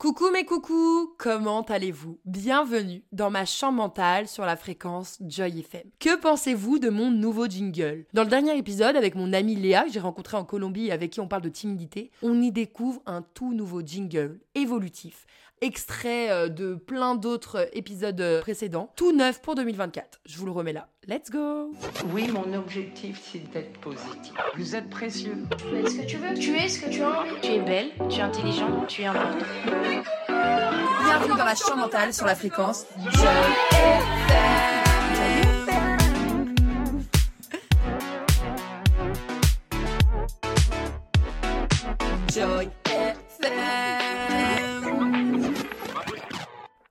Coucou mes coucous, comment allez-vous? Bienvenue dans ma chambre mentale sur la fréquence Joy FM. Que pensez-vous de mon nouveau jingle? Dans le dernier épisode avec mon amie Léa que j'ai rencontrée en Colombie et avec qui on parle de timidité, on y découvre un tout nouveau jingle évolutif extrait euh, de plein d'autres épisodes euh, précédents, tout neuf pour 2024. Je vous le remets là. Let's go Oui, mon objectif, c'est d'être positif. Vous êtes précieux. Fais ce que tu veux. Tu es ce que tu as envie. Tu es belle, tu es intelligente, tu es important. Bienvenue dans la chambre mentale sur la fréquence Joy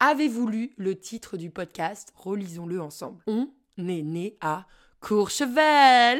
Avez-vous lu le titre du podcast Relisons-le ensemble? On est né à Courchevel.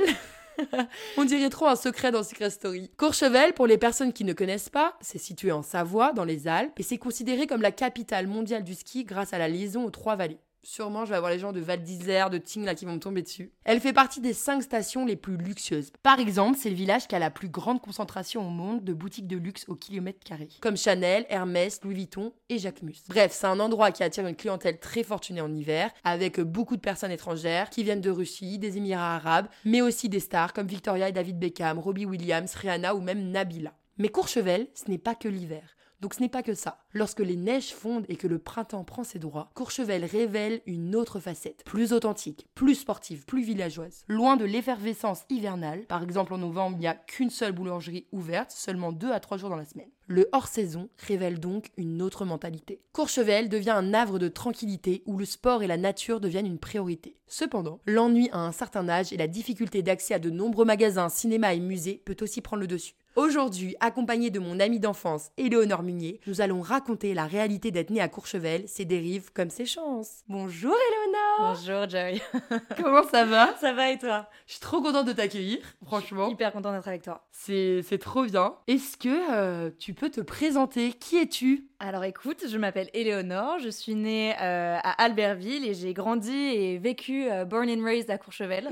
On dirait trop un secret dans Secret Story. Courchevel, pour les personnes qui ne connaissent pas, c'est situé en Savoie, dans les Alpes, et c'est considéré comme la capitale mondiale du ski grâce à la liaison aux trois vallées. Sûrement, je vais avoir les gens de Val d'Isère, de Tignes là qui vont me tomber dessus. Elle fait partie des cinq stations les plus luxueuses. Par exemple, c'est le village qui a la plus grande concentration au monde de boutiques de luxe au kilomètre carré, comme Chanel, Hermès, Louis Vuitton et Jacques Mus. Bref, c'est un endroit qui attire une clientèle très fortunée en hiver, avec beaucoup de personnes étrangères qui viennent de Russie, des Émirats arabes, mais aussi des stars comme Victoria et David Beckham, Robbie Williams, Rihanna ou même Nabila. Mais Courchevel, ce n'est pas que l'hiver. Donc ce n'est pas que ça. Lorsque les neiges fondent et que le printemps prend ses droits, Courchevel révèle une autre facette, plus authentique, plus sportive, plus villageoise. Loin de l'effervescence hivernale, par exemple en novembre, il n'y a qu'une seule boulangerie ouverte, seulement 2 à 3 jours dans la semaine. Le hors-saison révèle donc une autre mentalité. Courchevel devient un havre de tranquillité où le sport et la nature deviennent une priorité. Cependant, l'ennui à un certain âge et la difficulté d'accès à de nombreux magasins, cinémas et musées peut aussi prendre le dessus. Aujourd'hui, accompagnée de mon amie d'enfance, Éléonore Munier, nous allons raconter la réalité d'être née à Courchevel, ses dérives comme ses chances. Bonjour Éléonore Bonjour Joy. Comment ça va? Ça va et toi? Je suis trop contente de t'accueillir, franchement. Hyper contente d'être avec toi. C'est c'est trop bien. Est-ce que euh, tu peux te présenter? Qui es-tu? Alors écoute, je m'appelle Éléonore, je suis née euh, à Albertville et j'ai grandi et vécu euh, born and raised à Courchevel.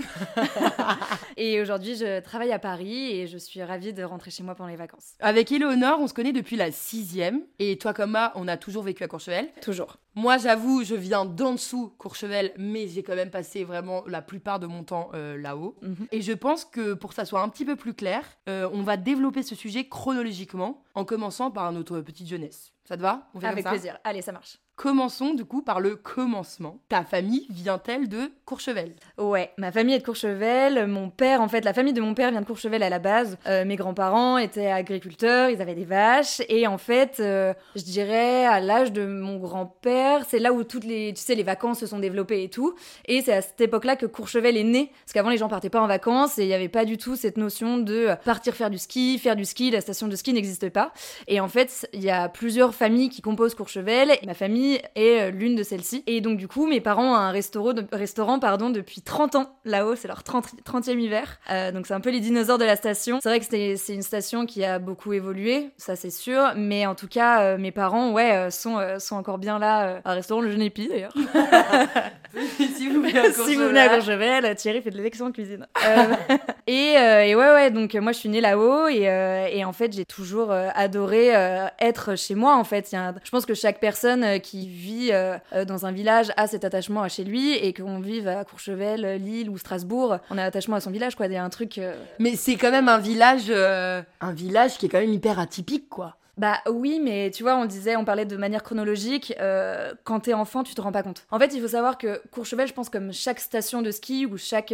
et aujourd'hui, je travaille à Paris et je suis ravie de rentrer chez moi pendant les vacances. Avec Éléonore, on se connaît depuis la sixième. Et toi comme moi, on a toujours vécu à Courchevel. Toujours. Moi, j'avoue, je viens d'en dessous Courchevel, mais j'ai quand même passé vraiment la plupart de mon temps euh, là-haut. Mhm. Et je pense que pour que ça soit un petit peu plus clair, euh, on va développer ce sujet chronologiquement, en commençant par notre petite jeunesse. Ça te va? On fait Avec comme ça? plaisir. Allez, ça marche. Commençons du coup par le commencement. Ta famille vient-elle de Courchevel? Ouais, ma famille est de Courchevel. Mon père, en fait, la famille de mon père vient de Courchevel à la base. Euh, mes grands-parents étaient agriculteurs, ils avaient des vaches. Et en fait, euh, je dirais à l'âge de mon grand-père, c'est là où toutes les, tu sais, les vacances se sont développées et tout. Et c'est à cette époque-là que Courchevel est né. Parce qu'avant, les gens partaient pas en vacances et il n'y avait pas du tout cette notion de partir faire du ski, faire du ski. La station de ski n'existait pas. Et en fait, il y a plusieurs familles qui composent Courchevel. Ma famille est euh, l'une de celles-ci. Et donc, du coup, mes parents ont un restaurant, restaurant pardon, depuis 30 ans là-haut. C'est leur 30, 30e hiver. Euh, donc, c'est un peu les dinosaures de la station. C'est vrai que c'est une station qui a beaucoup évolué, ça c'est sûr. Mais en tout cas, euh, mes parents, ouais, sont, euh, sont encore bien là. à un restaurant Le Jeune Épi, d'ailleurs. Si vous venez à si vous venez à Courchevel, Thierry fait de l'excellente cuisine. Et, et ouais, ouais, donc moi je suis née là-haut et, et en fait j'ai toujours adoré être chez moi en fait. Il y a un- je pense que chaque personne euh, qui vit euh, euh, dans un village a cet attachement à chez lui et qu'on vive à Courchevel, Lille ou Strasbourg, on a attachement à son village quoi. Il y a un truc. euh, Mais c'est quand même un village, un village qui est quand même hyper atypique, quoi. Bah oui, mais tu vois, on disait, on parlait de manière chronologique. euh, quand t'es enfant, tu te rends pas compte. En fait, il faut savoir que Courchevel, je pense, comme chaque station de ski ou chaque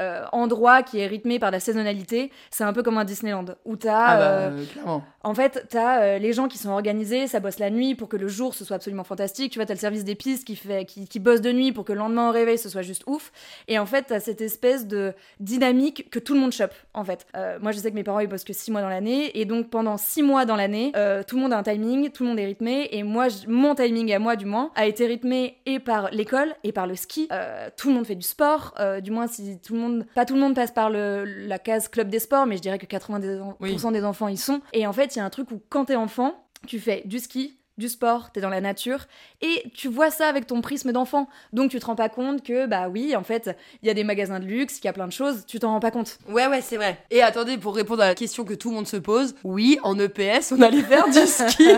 euh, endroit qui est rythmé par la saisonnalité, c'est un peu comme un Disneyland où t'as, Ah bah, euh, euh, clairement. en fait, t'as euh, les gens qui sont organisés, ça bosse la nuit pour que le jour ce soit absolument fantastique. Tu vois, t'as le service des pistes qui fait, qui, qui bosse de nuit pour que le lendemain au réveil ce soit juste ouf. Et en fait, t'as cette espèce de dynamique que tout le monde chope. En fait, moi je sais que mes parents ils bossent que 6 mois dans l'année et donc pendant 6 mois dans l'année, tout le monde a un timing, tout le monde est rythmé et moi mon timing à moi du moins a été rythmé et par l'école et par le ski. Tout le monde fait du sport, du moins si tout le monde, pas tout le monde passe par le, la case club des sports, mais je dirais que 90% Oui. des enfants y sont. Et en fait, il y a un truc où quand t'es enfant, tu fais du ski, du sport, t'es dans la nature, et tu vois ça avec ton prisme d'enfant. Donc tu te rends pas compte que, bah oui, en fait, il y a des magasins de luxe, qu'il y a plein de choses, tu t'en rends pas compte. Ouais, ouais, c'est vrai. Et attendez, pour répondre à la question que tout le monde se pose, oui, en EPS, on allait faire du ski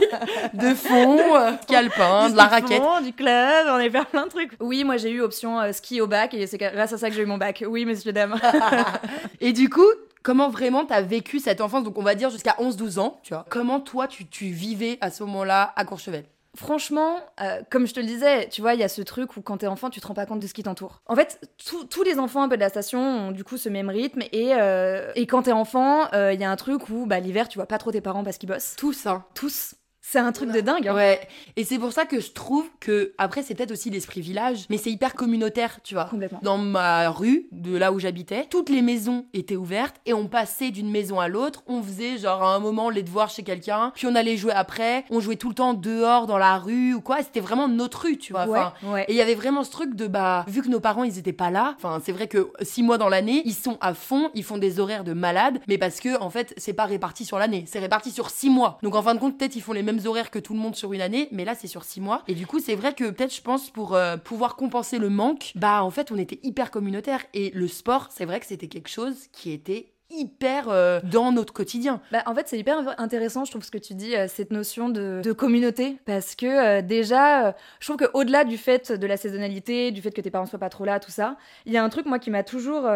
de fond, euh, ski alpin, de la raquette. Du club, on allait faire plein de trucs. Oui, moi j'ai eu option euh, ski au bac, et c'est grâce à ça que j'ai eu mon bac. Oui, messieurs, dames. Et du coup, comment vraiment t'as vécu cette enfance Donc on va dire jusqu'à 11-12 ans, tu vois. Comment toi tu, tu vivais à ce moment-là à Courchevel? Franchement, euh, comme je te le disais, tu vois, il y a ce truc où quand t'es enfant, tu te rends pas compte de ce qui t'entoure. En fait, tous- tous les enfants un peu de la station ont du coup ce même rythme. Et, euh, et quand t'es enfant, euh, il y a un truc où bah, l'hiver, tu vois pas trop tes parents parce qu'ils bossent. Tous, hein. Tous. C'est un truc de dingue. hein. Ouais. Et c'est pour ça que je trouve que, après, c'est peut-être aussi l'esprit village, mais c'est hyper communautaire, tu vois. Complètement. Dans ma rue, de là où j'habitais, toutes les maisons étaient ouvertes et on passait d'une maison à l'autre. On faisait genre à un moment les devoirs chez quelqu'un, puis on allait jouer après. On jouait tout le temps dehors dans la rue ou quoi. C'était vraiment notre rue, tu vois. Ouais, Enfin, ouais. Et il y avait vraiment ce truc de bah, vu que nos parents ils étaient pas là, enfin c'est vrai que six mois dans l'année, ils sont à fond, ils font des horaires de malades, mais parce que en fait c'est pas réparti sur l'année, c'est réparti sur six mois. Donc en fin de compte, peut-être ils font les mêmes horaires que tout le monde sur une année, mais là c'est sur six mois. Et du coup, c'est vrai que peut-être je pense pour euh, pouvoir compenser le manque, bah en fait on était hyper communautaire et le sport, c'est vrai que c'était quelque chose qui était hyper euh, dans notre quotidien. Bah, en fait, c'est hyper intéressant, je trouve, ce que tu dis, euh, cette notion de, communauté. Parce que déjà, je trouve qu'au-delà du fait de la saisonnalité, du fait que tes parents soient pas trop là, tout ça, il y a un truc, moi, qui m'a toujours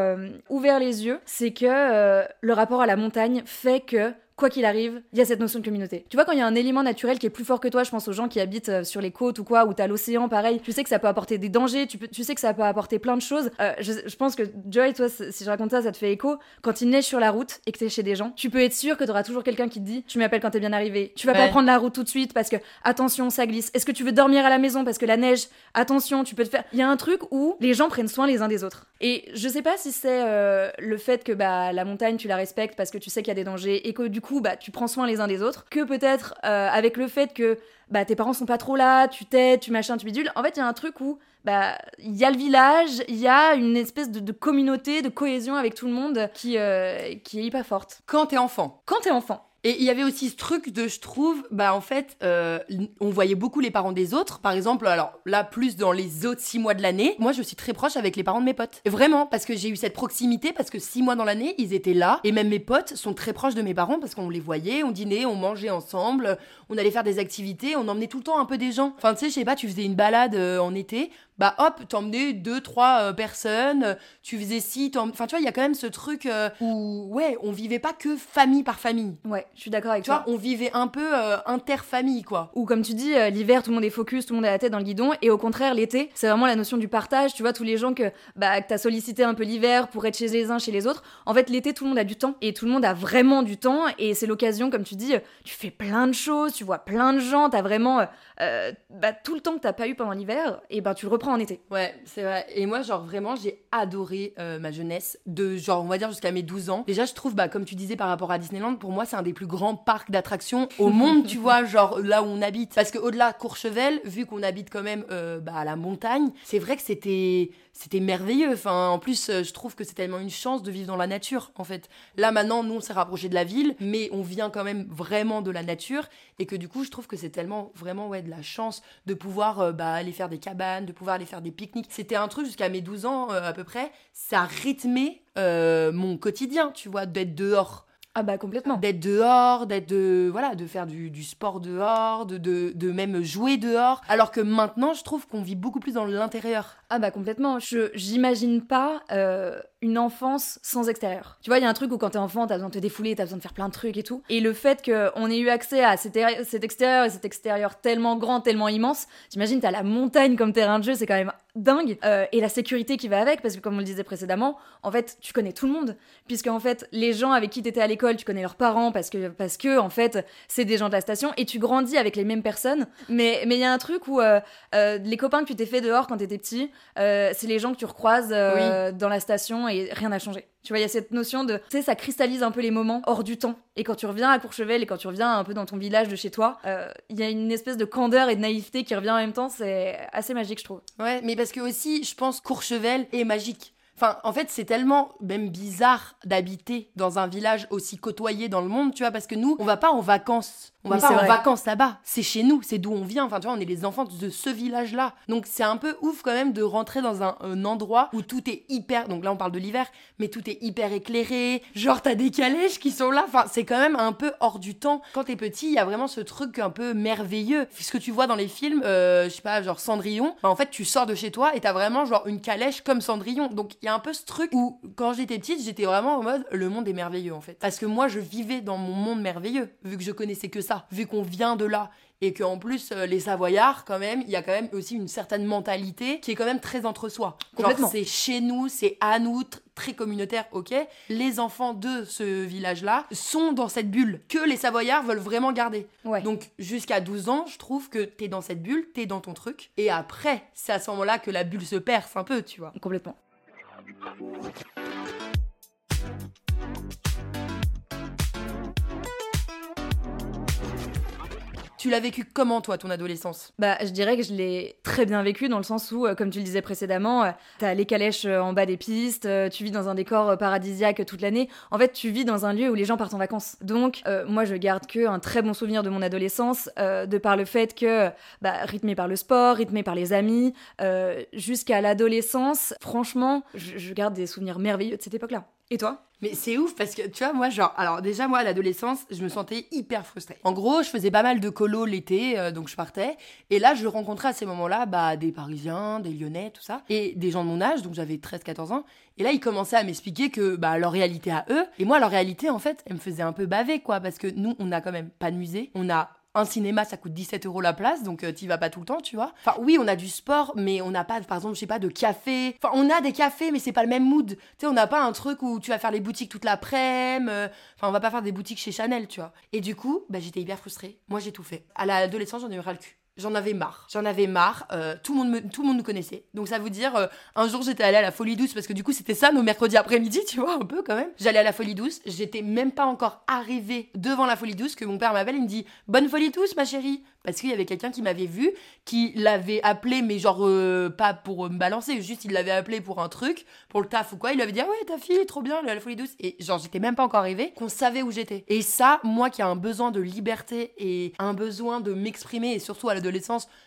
ouvert les yeux, c'est que le rapport à la montagne fait que quoi qu'il arrive, il y a cette notion de communauté. Tu vois, quand il y a un élément naturel qui est plus fort que toi, je pense aux gens qui habitent euh, sur les côtes ou quoi, ou t'as l'océan, pareil, tu sais que ça peut apporter des dangers, tu, peux, tu sais que ça peut apporter plein de choses. Euh, je, je pense que Joy, toi, si je raconte ça, ça te fait écho. Quand il neige sur la route et que t'es chez des gens, tu peux être sûr que t'auras toujours quelqu'un qui te dit Tu m'appelles quand t'es bien arrivé. Tu vas pas prendre la route tout de suite parce que, attention, ça glisse. Est-ce que tu veux dormir à la maison parce que la neige, attention, tu peux te faire. Il y a un truc où les gens prennent soin les uns des autres. Et je sais pas si c'est euh, le fait que bah, la montagne, tu la respectes parce que tu sais qu'il y a des dangers et que du coup, bah, tu prends soin les uns des autres, que peut-être euh, avec le fait que bah, tes parents sont pas trop là, tu t'aides, tu machin, tu bidules. En fait, il y a un truc où bah il y a le village, il y a une espèce de, de communauté, de cohésion avec tout le monde qui, euh, qui est hyper forte. Quand t'es enfant, Quand t'es enfant, Et il y avait aussi ce truc de, je trouve, bah en fait, euh, on voyait beaucoup les parents des autres. Par exemple, alors là, plus dans les autres six mois de l'année, moi je suis très proche avec les parents de mes potes. Vraiment, parce que j'ai eu cette proximité, parce que six mois dans l'année, ils étaient là. Et même mes potes sont très proches de mes parents, parce qu'on les voyait, on dînait, on mangeait ensemble, on allait faire des activités, on emmenait tout le temps un peu des gens. Enfin, tu sais, je sais pas, tu faisais une balade euh, en été, bah hop, t'emmenais deux, trois euh, personnes, euh, tu faisais ci, enfin tu vois, il y a quand même ce truc euh, où, ouais, on vivait pas que famille par famille. ouais, je suis d'accord avec Tu toi. vois, on vivait un peu euh, interfamille, quoi. Ou comme tu dis, l'hiver, tout le monde est focus, tout le monde a la tête dans le guidon. Et au contraire, l'été, c'est vraiment la notion du partage. Tu vois, tous les gens que, bah, que t'as sollicité un peu l'hiver pour être chez les uns, chez les autres. En fait, l'été, tout le monde a du temps. Et tout le monde a vraiment du temps. Et c'est l'occasion, comme tu dis, tu fais plein de choses, tu vois plein de gens. T'as vraiment bah, tout le temps que t'as pas eu pendant l'hiver. Et ben, tu le reprends en été. Ouais, c'est vrai. Et moi, genre, vraiment, j'ai adoré euh, ma jeunesse, de genre, on va dire jusqu'à mes 12 ans. Déjà, je trouve, bah, comme tu disais par rapport à Disneyland, pour moi, c'est un des plus grands parcs d'attractions au monde, tu vois, genre là où on habite. Parce que au-delà de Courchevel, vu qu'on habite quand même euh, bah, à la montagne, c'est vrai que c'était c'était merveilleux. Enfin, en plus, euh, je trouve que c'est tellement une chance de vivre dans la nature, en fait. Là, maintenant, nous, on s'est rapproché de la ville, mais on vient quand même vraiment de la nature. Et que du coup, je trouve que c'est tellement, vraiment, ouais, de la chance de pouvoir euh, bah, aller faire des cabanes, de pouvoir aller faire des pique-niques. C'était un truc jusqu'à mes 12 ans, euh, à peu près. Ça rythmait mon quotidien, tu vois, d'être dehors Ah bah, complètement. d'être dehors, d'être de voilà, de faire du, du sport dehors, de, de, de même jouer dehors. Alors que maintenant, je trouve qu'on vit beaucoup plus dans l'intérieur. Ah bah complètement. Je j'imagine pas euh, une enfance sans extérieur. Tu vois, il y a un truc où quand t'es enfant, t'as besoin de te défouler, t'as besoin de faire plein de trucs et tout. Et le fait qu'on ait eu accès à cet, cet extérieur et cet extérieur tellement grand, tellement immense, t'imagines, t'as la montagne comme terrain de jeu, c'est quand même dingue. Euh, et la sécurité qui va avec, parce que comme on le disait précédemment, en fait, tu connais tout le monde. Puisque en fait, les gens avec qui t'étais à l'école, tu connais leurs parents parce que, parce que en fait, c'est des gens de la station et tu grandis avec les mêmes personnes. Mais mais il y a un truc où euh, euh, les copains que tu t'es fait dehors quand t'étais petit, euh, c'est les gens que tu recroises euh, dans la station et rien n'a changé. Tu vois, il y a cette notion de, tu sais, ça cristallise un peu les moments hors du temps. Et quand tu reviens à Courchevel et quand tu reviens un peu dans ton village de chez toi, euh, il y a une espèce de candeur et de naïveté qui revient en même temps. C'est assez magique, je trouve. Ouais, mais parce que aussi, je pense Courchevel est magique. Enfin, en fait, c'est tellement même bizarre d'habiter dans un village aussi côtoyé dans le monde, tu vois, parce que nous, on va pas en vacances. On va pas c'est en vrai. vacances là-bas. C'est chez nous, c'est d'où on vient. Enfin, tu vois, on est les enfants de ce village-là. Donc, c'est un peu ouf quand même de rentrer dans un, un endroit où tout est hyper. Donc là, on parle de l'hiver, mais tout est hyper éclairé. Genre, t'as des calèches qui sont là. Enfin, c'est quand même un peu hors du temps. Quand t'es petit, il y a vraiment ce truc un peu merveilleux. Ce que tu vois dans les films, euh, je sais pas, genre Cendrillon, bah, en fait, tu sors de chez toi et t'as vraiment genre une calèche comme Cendrillon. Donc, il y a un peu ce truc où, quand j'étais petite, j'étais vraiment en mode le monde est merveilleux en fait. Parce que moi, je vivais dans mon monde merveilleux, vu que je connaissais que ça, vu qu'on vient de là. Et qu'en plus, euh, les Savoyards, quand même, il y a quand même aussi une certaine mentalité qui est quand même très entre soi. Complètement. c'est chez nous, c'est à nous, tr- très communautaire, ok. Les enfants de ce village-là sont dans cette bulle que les Savoyards veulent vraiment garder. Ouais. Donc, jusqu'à 12 ans, je trouve que t'es dans cette bulle, t'es dans ton truc. Et après, c'est à ce moment-là que la bulle se perce un peu, tu vois. Complètement. Tu l'as vécu comment, toi, ton adolescence? Bah, je dirais que je l'ai très bien vécu dans le sens où, euh, comme tu le disais précédemment, euh, t'as les calèches euh, en bas des pistes, tu vis dans un décor paradisiaque toute l'année. En fait, tu vis dans un lieu où les gens partent en vacances. Donc, moi, je garde que un très bon souvenir de mon adolescence, de par le fait que, bah, rythmé par le sport, rythmé par les amis, jusqu'à l'adolescence, franchement, je garde des souvenirs merveilleux de cette époque-là. Et toi? Mais c'est ouf parce que tu vois, moi, genre, alors déjà, moi, à l'adolescence, je me sentais hyper frustrée. En gros, je faisais pas mal de colo l'été, euh, donc je partais. Et là, je rencontrais à ces moments-là bah, des Parisiens, des Lyonnais, tout ça, et des gens de mon âge, donc j'avais 13-14 ans. Et là, ils commençaient à m'expliquer que bah, leur réalité à eux, et moi, leur réalité, en fait, elle me faisait un peu baver, quoi, parce que nous, on a quand même pas de musée, on a. Un cinéma, ça coûte 17 euros la place, donc euh, t'y vas pas tout le temps, tu vois. Enfin, oui, on a du sport, mais on n'a pas, par exemple, je sais pas, de café. Enfin, on a des cafés, mais c'est pas le même mood. Tu sais, on n'a pas un truc où tu vas faire les boutiques toute l'après-midi. euh, Enfin, on va pas faire des boutiques chez Chanel, tu vois. Et du coup, bah, j'étais hyper frustrée. Moi, j'ai tout fait. À l'adolescence, j'en ai eu ras le cul. J'en avais marre. J'en avais marre. euh, tout, le monde me- tout le monde nous connaissait. Donc ça veut dire, euh, un jour j'étais allée à la Folie Douce parce que du coup c'était ça nos mercredis après-midi, tu vois, un peu quand même. J'allais à la Folie Douce. J'étais même pas encore arrivée devant la Folie Douce que mon père m'appelle. Il me dit Bonne Folie Douce, ma chérie. Parce qu'il y avait quelqu'un qui m'avait vu, qui l'avait appelé, mais genre euh, pas pour me balancer, juste il l'avait appelé pour un truc, pour le taf ou quoi. Il avait dit Ah ouais, ta fille, trop bien, elle est à la Folie Douce. Et genre j'étais même pas encore arrivée, qu'on savait où j'étais. Et ça, moi qui ai un besoin de liberté et un besoin de m'exprimer, et surtout à l'adolescence,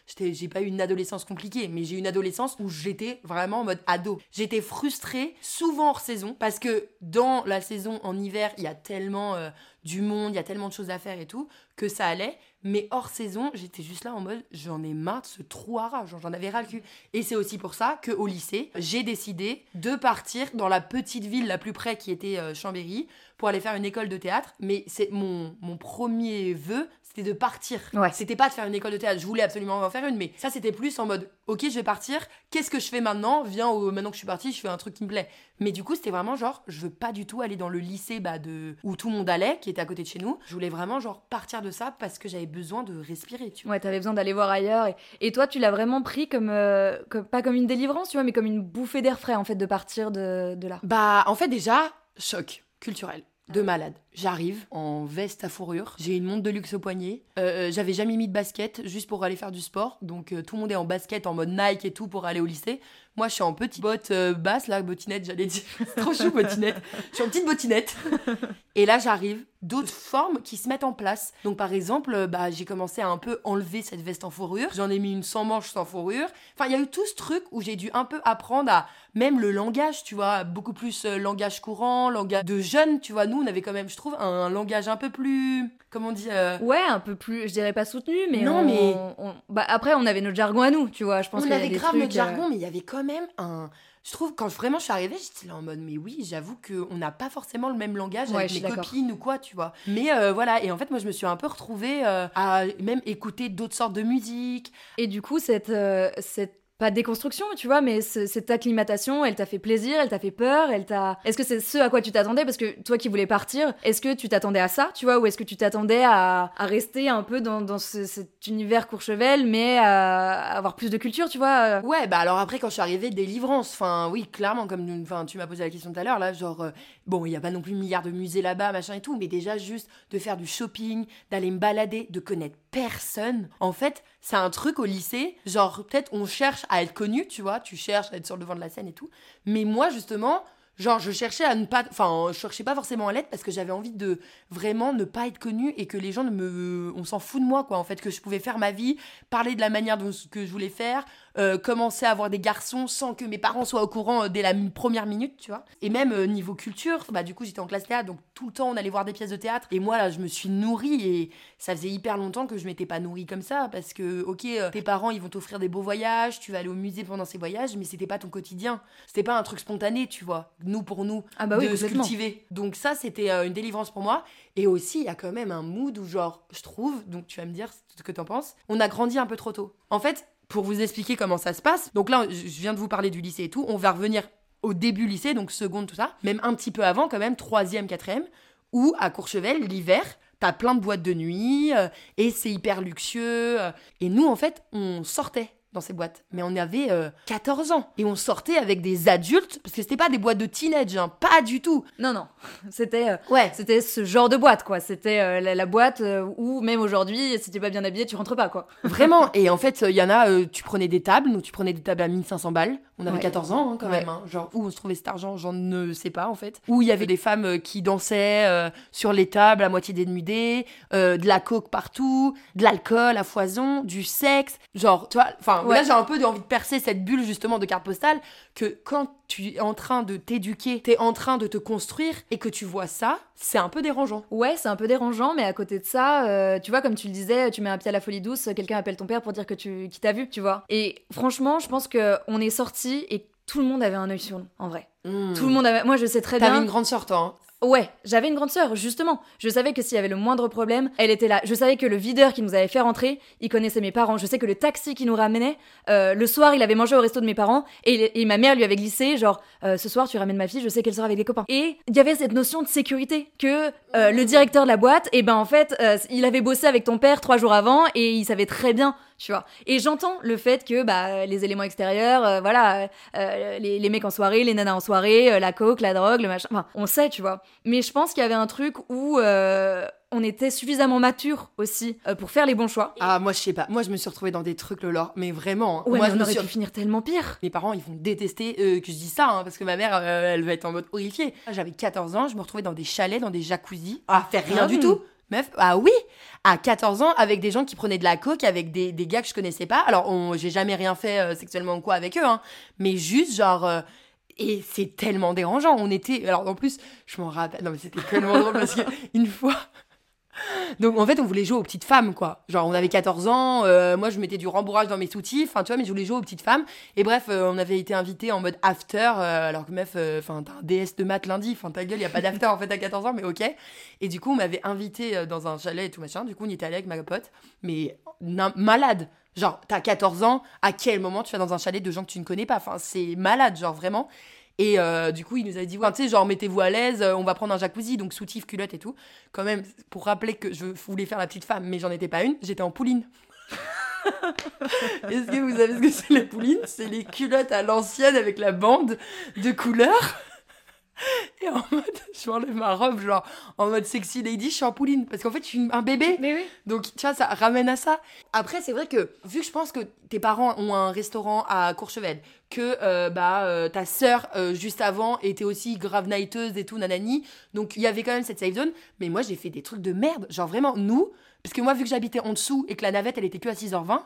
j'étais- j'ai pas eu une adolescence compliquée, mais j'ai eu une adolescence où j'étais vraiment en mode ado. J'étais frustrée, souvent hors saison, parce que dans la saison en hiver, il y a tellement euh, du monde, il y a tellement de choses à faire et tout, que ça allait. Mais hors saison, j'étais juste là en mode j'en ai marre de ce trou à rage, j'en avais ras le cul. Et c'est aussi pour ça qu'au lycée, j'ai décidé de partir dans la petite ville la plus près qui était euh, Chambéry pour aller faire une école de théâtre. Mais c'est mon, mon premier vœu, c'était de partir. Ouais. C'était pas de faire une école de théâtre, je voulais absolument en faire une, mais ça c'était plus en mode ok, je vais partir, qu'est-ce que je fais maintenant? Viens, au- maintenant que je suis partie, je fais un truc qui me plaît. Mais du coup, c'était vraiment genre, je veux pas du tout aller dans le lycée bah, de... où tout le monde allait, qui était à côté de chez nous. Je voulais vraiment genre partir de ça parce que j'avais besoin de respirer, tu vois. Ouais, t'avais besoin d'aller voir ailleurs. Et, et toi, tu l'as vraiment pris comme, euh, comme- pas comme une délivrance, tu vois, mais comme une bouffée d'air frais, en fait, de partir de, de là. Bah, en fait, déjà, choc culturel. De malade. J'arrive en veste à fourrure, j'ai une montre de luxe au poignet, euh, euh, j'avais jamais mis de basket juste pour aller faire du sport, donc euh, tout le monde est en basket en mode Nike et tout pour aller au lycée. Moi je suis en petite botte euh, basse, là, bottinette, j'allais dire. C'est trop chou, bottinette. Je suis en petite bottinette. Et là j'arrive, d'autres formes qui se mettent en place. Donc par exemple, euh, bah, j'ai commencé à un peu enlever cette veste en fourrure, j'en ai mis une sans manche sans fourrure. Enfin, il y a eu tout ce truc où j'ai dû un peu apprendre à même le langage, tu vois, beaucoup plus langage courant, langage de jeunes, tu vois. Nous, on avait quand même, je trouve, un langage un peu plus, comment on dit, euh, Ouais, un peu plus, je dirais pas soutenu, mais. Non, on- mais- on- bah, après, on avait notre jargon à nous, tu vois. Je pense on avait grave trucs, notre euh, jargon, mais il y avait quand même un. Je trouve, quand vraiment je suis arrivée, j'étais là en mode, mais oui, j'avoue qu'on n'a pas forcément le même langage Ouais, avec mes copines ou quoi, tu vois. Mais euh, voilà, et en fait, moi, je me suis un peu retrouvée euh, à même écouter d'autres sortes de musique. Et du coup, cette, cette pas déconstruction, tu vois, mais ce- cette acclimatation, elle t'a fait plaisir, elle t'a fait peur, elle t'a. Est-ce que c'est ce à quoi tu t'attendais? Parce que toi qui voulais partir, est-ce que tu t'attendais à ça, tu vois, ou est-ce que tu t'attendais à, à rester un peu dans, dans ce- cet univers Courchevel, mais à avoir plus de culture, tu vois? Ouais, bah alors après, quand je suis arrivée, délivrance. Enfin, oui, clairement, comme enfin, tu m'as posé la question tout à l'heure, là, genre, euh, bon, il n'y a pas non plus milliards de musées là-bas, machin et tout, mais déjà juste de faire du shopping, d'aller me balader, de connaître personne. En fait, c'est un truc au lycée, genre, peut-être on cherche à être connu, tu vois, tu cherches à être sur le devant de la scène et tout. Mais moi, justement, Genre, je cherchais à ne pas. Enfin, je cherchais pas forcément à l'être parce que j'avais envie de vraiment ne pas être connue et que les gens ne me. On s'en fout de moi, quoi. En fait, que je pouvais faire ma vie, parler de la manière dont que je voulais faire, euh, commencer à avoir des garçons sans que mes parents soient au courant euh, dès la mi- première minute, tu vois. Et même euh, niveau culture, bah du coup, j'étais en classe théâtre, donc tout le temps, on allait voir des pièces de théâtre. Et moi, là, je me suis nourrie et ça faisait hyper longtemps que je m'étais pas nourrie comme ça parce que, ok, tes parents, ils vont t'offrir des beaux voyages, tu vas aller au musée pendant ces voyages, mais c'était pas ton quotidien. C'était pas un truc spontané, tu vois. Nous pour nous Ah bah oui, de se cultiver. Donc ça, c'était une délivrance pour moi. Et aussi, il y a quand même un mood où, genre, je trouve, donc tu vas me dire ce que t'en penses, on a grandi un peu trop tôt. En fait, pour vous expliquer comment ça se passe, donc là, je viens de vous parler du lycée et tout, on va revenir au début lycée, donc seconde, tout ça, même un petit peu avant quand même, troisième, quatrième, où à Courchevel, l'hiver, t'as plein de boîtes de nuit, euh, et c'est hyper luxueux. euh, et nous, en fait, on sortait dans ces boîtes. Mais on avait euh, 14 ans. Et on sortait avec des adultes, parce que c'était pas des boîtes de teenage, hein, pas du tout. Non, non. C'était. euh, Ouais. C'était ce genre de boîte, quoi. C'était euh, la, la boîte euh, où, même aujourd'hui, si t'es pas bien habillé, tu rentres pas, quoi. Vraiment. Et en fait, il y en a, euh, tu prenais des tables, nous tu prenais des tables à 1500 balles. On avait Ouais. 14 ans hein, quand Ouais. même. hein. Genre, où on se trouvait cet argent, j'en ne sais pas en fait. Où il y avait des femmes euh, qui dansaient euh, sur les tables à moitié dénudées, euh, de la coke partout, de l'alcool à foison, du sexe. Genre, tu vois, enfin, Ouais. là j'ai un peu envie de percer cette bulle justement de carte postale que quand tu es en train de t'éduquer, t'es en train de te construire et que tu vois ça, c'est un peu dérangeant. Ouais, c'est un peu dérangeant, mais à côté de ça, euh, tu vois, comme tu le disais, tu mets un pied à la folie douce, quelqu'un appelle ton père pour dire que tu qu'il t'a vu, tu vois. Et franchement, je pense que on est sorti et tout le monde avait un œil sur nous, en vrai. Tout le monde avait. Moi, je sais très T'avais bien. une grande sœur, toi. hein. Ouais, j'avais une grande sœur, justement. Je savais que s'il y avait le moindre problème, elle était là. Je savais que le videur qui nous avait fait rentrer, il connaissait mes parents. Je sais que le taxi qui nous ramenait, euh, le soir, il avait mangé au resto de mes parents et, ma mère lui avait glissé, genre, euh, ce soir, tu ramènes ma fille, je sais qu'elle sera avec des copains. Et il y avait cette notion de sécurité que euh, le directeur de la boîte, et ben en fait, il avait bossé avec ton père trois jours avant et il savait très bien. Tu vois. Et j'entends le fait que bah, les éléments extérieurs, euh, voilà, euh, les, les mecs en soirée, les nanas en soirée, euh, la coke, la drogue, le machin, enfin, on sait, tu vois. Mais je pense qu'il y avait un truc où euh, on était suffisamment mature aussi euh, pour faire les bons choix. Ah, moi, je sais pas. Moi, je me suis retrouvée dans des trucs, le lore. Mais vraiment. hein. Ouais, moi, mais je on me aurait suis pu finir tellement pire. Mes parents, ils vont détester euh, que je dise ça, hein, parce que ma mère, euh, elle va être en mode horrifiée. J'avais 14 ans, je me retrouvais dans des chalets, dans des jacuzzis, à faire rien Ah du tout. Meuf, ah oui, à 14 ans, avec des gens qui prenaient de la coke, avec des, gars que je connaissais pas. Alors, j'ai jamais rien fait euh, sexuellement ou quoi avec eux, hein, mais juste genre. euh, et c'est tellement dérangeant. On était. Alors, en plus, je m'en rappelle. Non, mais c'était tellement drôle parce qu'une fois. Donc en fait, on voulait jouer aux petites femmes, quoi. Genre, on avait 14 ans, euh, moi je mettais du rembourrage dans mes soutifs, enfin tu vois, mais je voulais jouer aux petites femmes. Et bref, euh, on avait été invités en mode after, euh, alors que meuf, enfin t'as un DS de maths lundi, enfin ta gueule, y a pas d'after en fait à 14 ans, mais ok. Et du coup, on m'avait invité dans un chalet et tout machin, du coup on y était allé avec ma pote, mais malade. Genre, t'as 14 ans, à quel moment tu vas dans un chalet de gens que tu ne connais pas? Enfin, c'est malade, genre vraiment. Et euh, du coup, il nous a dit, ouais, tu sais, genre, mettez-vous à l'aise, euh, on va prendre un jacuzzi, donc soutif, culotte et tout. Quand même, pour rappeler que je voulais faire la petite femme, mais j'en étais pas une, j'étais en pouline. Est-ce que vous savez ce que c'est les poulines? C'est les culottes à l'ancienne avec la bande de couleur. Et en mode, je m'enlève ma robe, genre, en mode sexy lady, je suis en pouline. Parce qu'en fait, je suis un bébé. Mais oui. Donc, tu vois, ça ramène à ça. Après, c'est vrai que, vu que je pense que tes parents ont un restaurant à Courchevel, que euh, bah, euh, ta sœur, euh, juste avant, était aussi grave nighteuse et tout, nanani, donc il y avait quand même cette safe zone. Mais moi, j'ai fait des trucs de merde. Genre, vraiment, nous, parce que moi, vu que j'habitais en dessous et que la navette, elle était que à 6h20,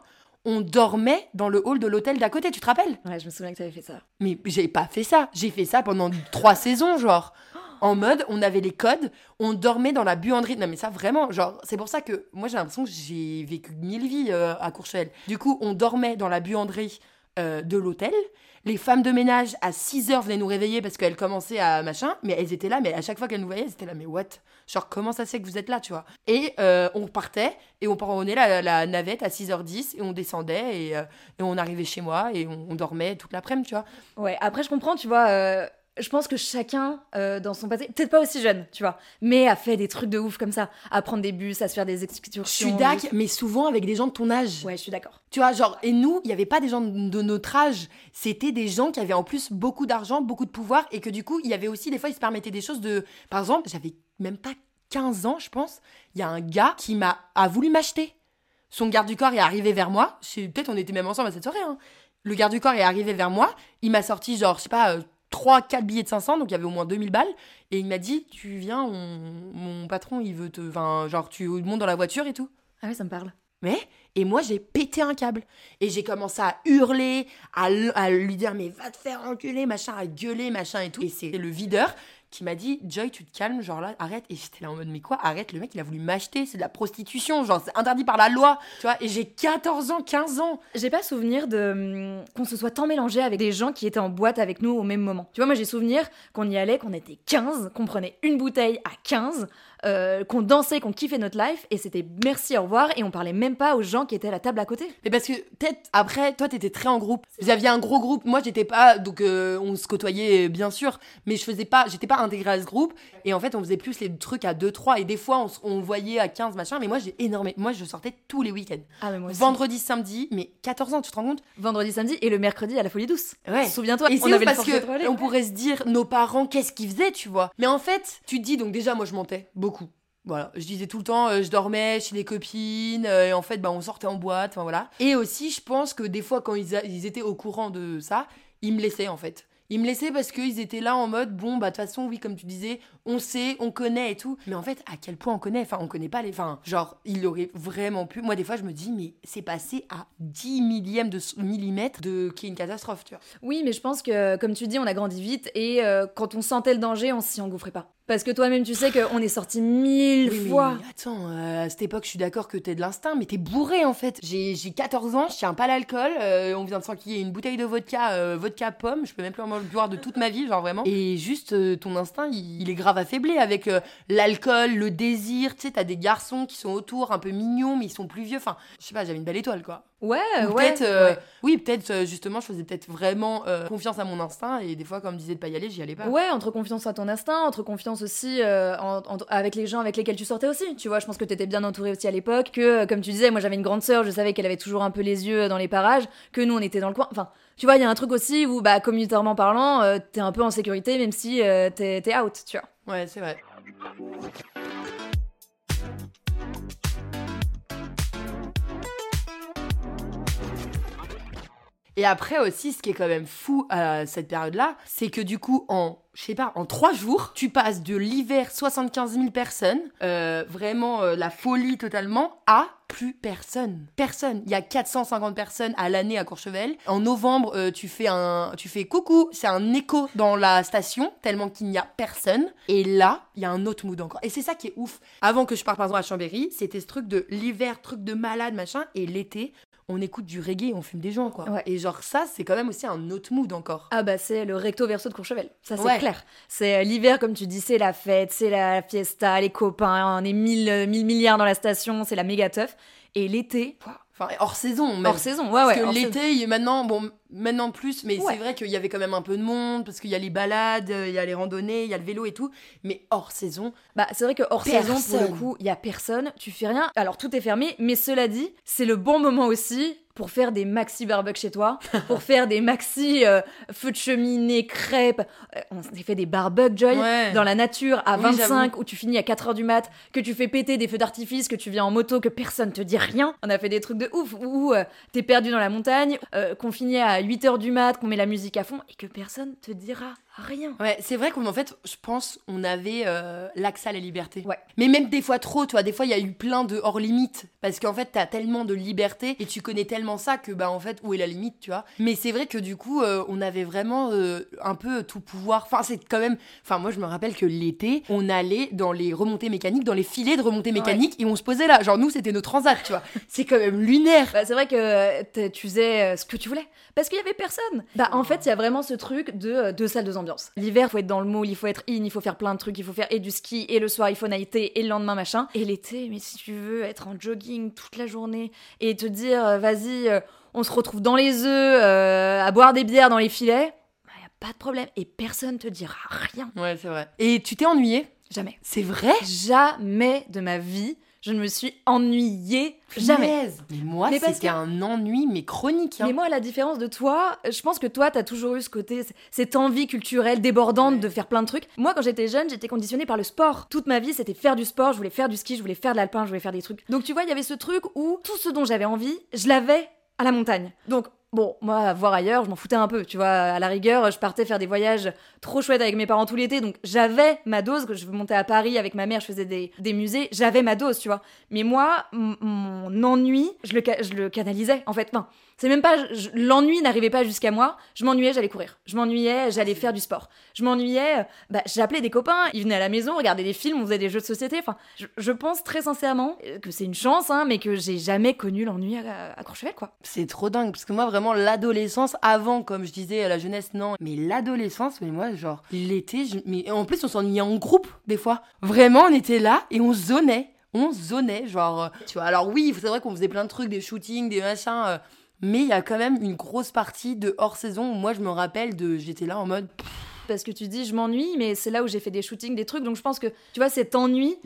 on dormait dans le hall de l'hôtel d'à côté, tu te rappelles? Ouais, je me souviens que t'avais fait ça. mais j'ai pas fait ça. J'ai fait ça pendant trois saisons, genre. En mode, on avait les codes, on dormait dans la buanderie. Non, mais ça, vraiment, genre, c'est pour ça que moi, j'ai l'impression que j'ai vécu mille vies euh, à Courchevel. Du coup, on dormait dans la buanderie euh, de l'hôtel. Les femmes de ménage, à 6 heures, venaient nous réveiller parce qu'elles commençaient à machin. Mais elles étaient là, mais à chaque fois qu'elles nous voyaient, elles étaient là, mais what? Genre, comment ça se fait que vous êtes là, tu vois? Et euh, on repartait et on prenait la, navette à 6h10 et on descendait et, euh, et on arrivait chez moi et on, on dormait toute l'après-midi, tu vois? Ouais, après, je comprends, tu vois. euh, je pense que chacun, euh, dans son passé, peut-être pas aussi jeune, tu vois, mais a fait des trucs de ouf comme ça. À prendre des bus, à se faire des excursions. Je suis dac, mais souvent avec des gens de ton âge. Ouais, je suis d'accord. Tu vois, genre, et nous, il n'y avait pas des gens de notre âge. C'était des gens qui avaient en plus beaucoup d'argent, beaucoup de pouvoir, et que du coup, il y avait aussi, des fois, ils se permettaient des choses de. Par exemple, j'avais même pas 15 ans, je pense. Il y a un gars qui m'a a voulu m'acheter. Son garde du corps est arrivé vers moi. Peut-être on était même ensemble à cette soirée. hein. Le garde du corps est arrivé vers moi. Il m'a sorti, genre, je sais pas, euh, 3, 4 billets de 500, donc il y avait au moins 2000 balles. Et il m'a dit, tu viens, on- mon patron, il veut te... Enfin, genre, tu montes dans la voiture et tout. Ah oui, ça me parle. Mais, et moi, j'ai pété un câble. Et j'ai commencé à hurler, à, à lui dire, mais va te faire enculer, machin, à gueuler, machin et tout. Et c'est le videur qui m'a dit, Joy, tu te calmes, genre là, arrête. Et j'étais là en mode, mais quoi, arrête, le mec, il a voulu m'acheter, c'est de la prostitution, genre, c'est interdit par la loi, tu vois. Et j'ai 14 ans, 15 ans. J'ai pas souvenir de hum, qu'on se soit tant mélangé avec des gens qui étaient en boîte avec nous au même moment. Tu vois, moi j'ai souvenir qu'on y allait, qu'on était 15, qu'on prenait une bouteille à 15, euh, qu'on dansait, qu'on kiffait notre life, et c'était merci, au revoir, et on parlait même pas aux gens qui étaient à la table à côté. Mais parce que peut-être après, toi, t'étais très en groupe. Vous aviez un gros groupe. Moi, j'étais pas. Donc, euh, on se côtoyait, bien sûr. Mais je faisais pas. J'étais pas intégrée à ce groupe. Et en fait, on faisait plus les trucs à 2-3. Et des fois, on, voyait à 15, machin. Mais moi, j'ai énormément. Moi, je sortais tous les week-ends. Ah, mais moi aussi. Vendredi, samedi. Mais 14 ans, tu te rends compte? Vendredi, samedi, et le mercredi à la folie douce. Ouais. Souviens-toi, on avait parce que on pourrait se dire, nos parents, qu'est-ce qu'ils faisaient, tu vois? Mais en fait, tu te dis, donc déjà, moi, je mentais beaucoup. Voilà, je disais tout le temps, euh, je dormais chez des copines, euh, et en fait, bah, on sortait en boîte, enfin voilà. Et aussi, je pense que des fois, quand ils, ils étaient au courant de ça, ils me laissaient en fait. Ils me laissaient parce qu'ils étaient là en mode, bon, bah, de toute façon, oui, comme tu disais, on sait, on connaît et tout. Mais en fait, à quel point on connaît? Enfin, on connaît pas les. Enfin, genre, il aurait vraiment pu. Moi, des fois, je me dis, mais c'est passé à 10 millièmes de millimètre de qui est une catastrophe, tu vois. Oui, mais je pense que, comme tu dis, on a grandi vite, et euh, quand on sentait le danger, on s'y engouffrait pas. Parce que toi-même, tu sais qu'on est sorti mille Oui, mais fois. attends, euh, à cette époque, je suis d'accord que t'es de l'instinct, mais t'es bourré en fait. J'ai j'ai 14 ans, je tiens pas l'alcool, euh, on vient de s'enquiller une bouteille de vodka, vodka pomme, je peux même plus en boire de toute ma vie, genre vraiment. Et juste, ton instinct, il, il est grave affaibli avec euh, l'alcool, le désir, tu sais, t'as des garçons qui sont autour, un peu mignons, mais ils sont plus vieux, enfin, je sais pas, j'avais une belle étoile quoi. Ouais, Ou ouais. peut-être, euh, ouais. oui, peut-être euh, justement, je faisais peut-être vraiment euh, confiance à mon instinct, et des fois, quand on me disait de pas y aller, j'y allais pas. Ouais, entre confiance à ton instinct, entre confiance aussi euh, en- en- avec les gens avec lesquels tu sortais aussi. Tu vois, je pense que t'étais bien entouré aussi à l'époque. Que, comme tu disais, moi j'avais une grande sœur, je savais qu'elle avait toujours un peu les yeux dans les parages. Que nous on était dans le coin. Enfin, tu vois, il y a un truc aussi où, bah, communautairement parlant, euh, t'es un peu en sécurité même si euh, t'es out, tu vois. Ouais, c'est vrai. Et après aussi, ce qui est quand même fou à cette période-là, c'est que du coup, en, je sais pas, en trois jours, tu passes de l'hiver 75 000 personnes, euh, vraiment la folie totalement, à plus personne. Personne. Il y a 450 personnes à l'année à Courchevel. En novembre, euh, tu fais un, tu fais coucou, c'est un écho dans la station, tellement qu'il n'y a personne. Et là, il y a un autre mood encore. Et c'est ça qui est ouf. Avant que je parte par exemple à Chambéry, c'était ce truc de l'hiver, truc de malade, machin, et l'été, on écoute du reggae, on fume des gens, quoi. Ouais. Et genre ça, c'est quand même aussi un autre mood encore. Ah bah c'est le recto verso de Courchevel, ça c'est Ouais. clair. C'est euh, l'hiver comme tu dis, c'est la fête, c'est la fiesta, les copains, on est mille, mille milliards dans la station, c'est la méga teuf. Et l'été, Enfin, hors saison, même. hors saison, ouais Parce ouais. que hors saison. l'été, maintenant, bon, maintenant plus, mais Ouais. c'est vrai qu'il y avait quand même un peu de monde, parce qu'il y a les balades, euh, il y a les randonnées, il y a le vélo et tout. Mais hors saison, Bah, c'est vrai que hors saison, pour le coup, il y a personne, tu fais rien. Alors tout est fermé, mais cela dit, c'est le bon moment aussi pour faire des maxi barbecue chez toi, pour faire des maxi euh, feux de cheminée, crêpes. Euh, on s'est fait des barbecues, Joy, Ouais. dans la nature à Oui, 25, où tu finis à 4h du mat, que tu fais péter des feux d'artifice, que tu viens en moto, que personne te dit rien. On a fait des trucs de ouf, où euh, t'es perdu dans la montagne, qu'on finit à 8h du mat, qu'on met la musique à fond, et que personne te dira rien. Ouais, c'est vrai qu'en fait, je pense, on avait euh, l'accès à la liberté. Ouais. Mais même des fois trop, tu vois, des fois, il y a eu plein de hors limite. Parce qu'en fait, t'as tellement de liberté et tu connais tellement ça que, bah, en fait, où est la limite, tu vois? Mais c'est vrai que du coup, euh, on avait vraiment euh, un peu tout pouvoir. Enfin, c'est quand même. Enfin, moi, je me rappelle que l'été, on allait dans les remontées mécaniques, dans les filets de remontées mécaniques et on se posait là. Genre, nous, c'était nos transats, tu vois. C'est quand même lunaire. Bah, c'est vrai que tu faisais ce que tu voulais parce qu'il y avait personne. Bah en fait, il y a vraiment ce truc de deux salles, deux L'hiver, faut être dans le moule, il faut être in, il faut faire plein de trucs, il faut faire et du ski et le soir, il faut nighter et le lendemain machin. Et l'été, mais si tu veux être en jogging toute la journée et te dire euh, vas-y, euh, on se retrouve dans les œufs euh, à boire des bières dans les filets, bah y a pas de problème et personne te dira rien. Ouais, c'est vrai. Et tu t'es ennuyé Jamais. C'est vrai? Jamais de ma vie, je ne me suis ennuyée. Jamais. Mais moi, Mais parce c'était que- un ennui, mais chronique. hein. Mais moi, à la différence de toi, je pense que toi, t'as toujours eu ce côté, cette envie culturelle débordante de faire plein de trucs. Moi, quand j'étais jeune, j'étais conditionnée par le sport. Toute ma vie, c'était faire du sport, je voulais faire du ski, je voulais faire de l'alpin, je voulais faire des trucs. Donc tu vois, il y avait ce truc où tout ce dont j'avais envie, je l'avais à la montagne. Donc Bon, moi, voir ailleurs, je m'en foutais un peu, tu vois. À la rigueur, je partais faire des voyages trop chouettes avec mes parents tout l'été, donc j'avais ma dose. Que je montais à Paris avec ma mère, je faisais des, des musées, j'avais ma dose, tu vois. Mais moi, mon ennui, je le, je le canalisais, en fait. Enfin, c'est même pas. L'ennui n'arrivait pas jusqu'à moi. Je m'ennuyais, j'allais courir. Je m'ennuyais, j'allais faire du sport. Je m'ennuyais, euh, bah, j'appelais des copains, ils venaient à la maison, on regardait des films, on faisait des jeux de société. Enfin, je, je pense très sincèrement euh, que c'est une chance, hein, mais que j'ai jamais connu l'ennui à, à Courchevel, quoi. C'est trop dingue, parce que moi, vraiment, l'adolescence, avant, comme je disais, la jeunesse, non. Mais l'adolescence, mais moi, genre, l'été, je- mais en plus, on s'ennuyait en groupe, des fois. Vraiment, on était là et on zonait. On zonait, genre, euh, tu vois. Alors, oui, c'est vrai qu'on faisait plein de trucs, des shootings, des machins. euh, mais il y a quand même une grosse partie de hors saison où moi, je me rappelle de. J'étais là en mode. Parce que tu dis, je m'ennuie, mais c'est là où j'ai fait des shootings, des trucs. Donc je pense que, tu vois, cet ennui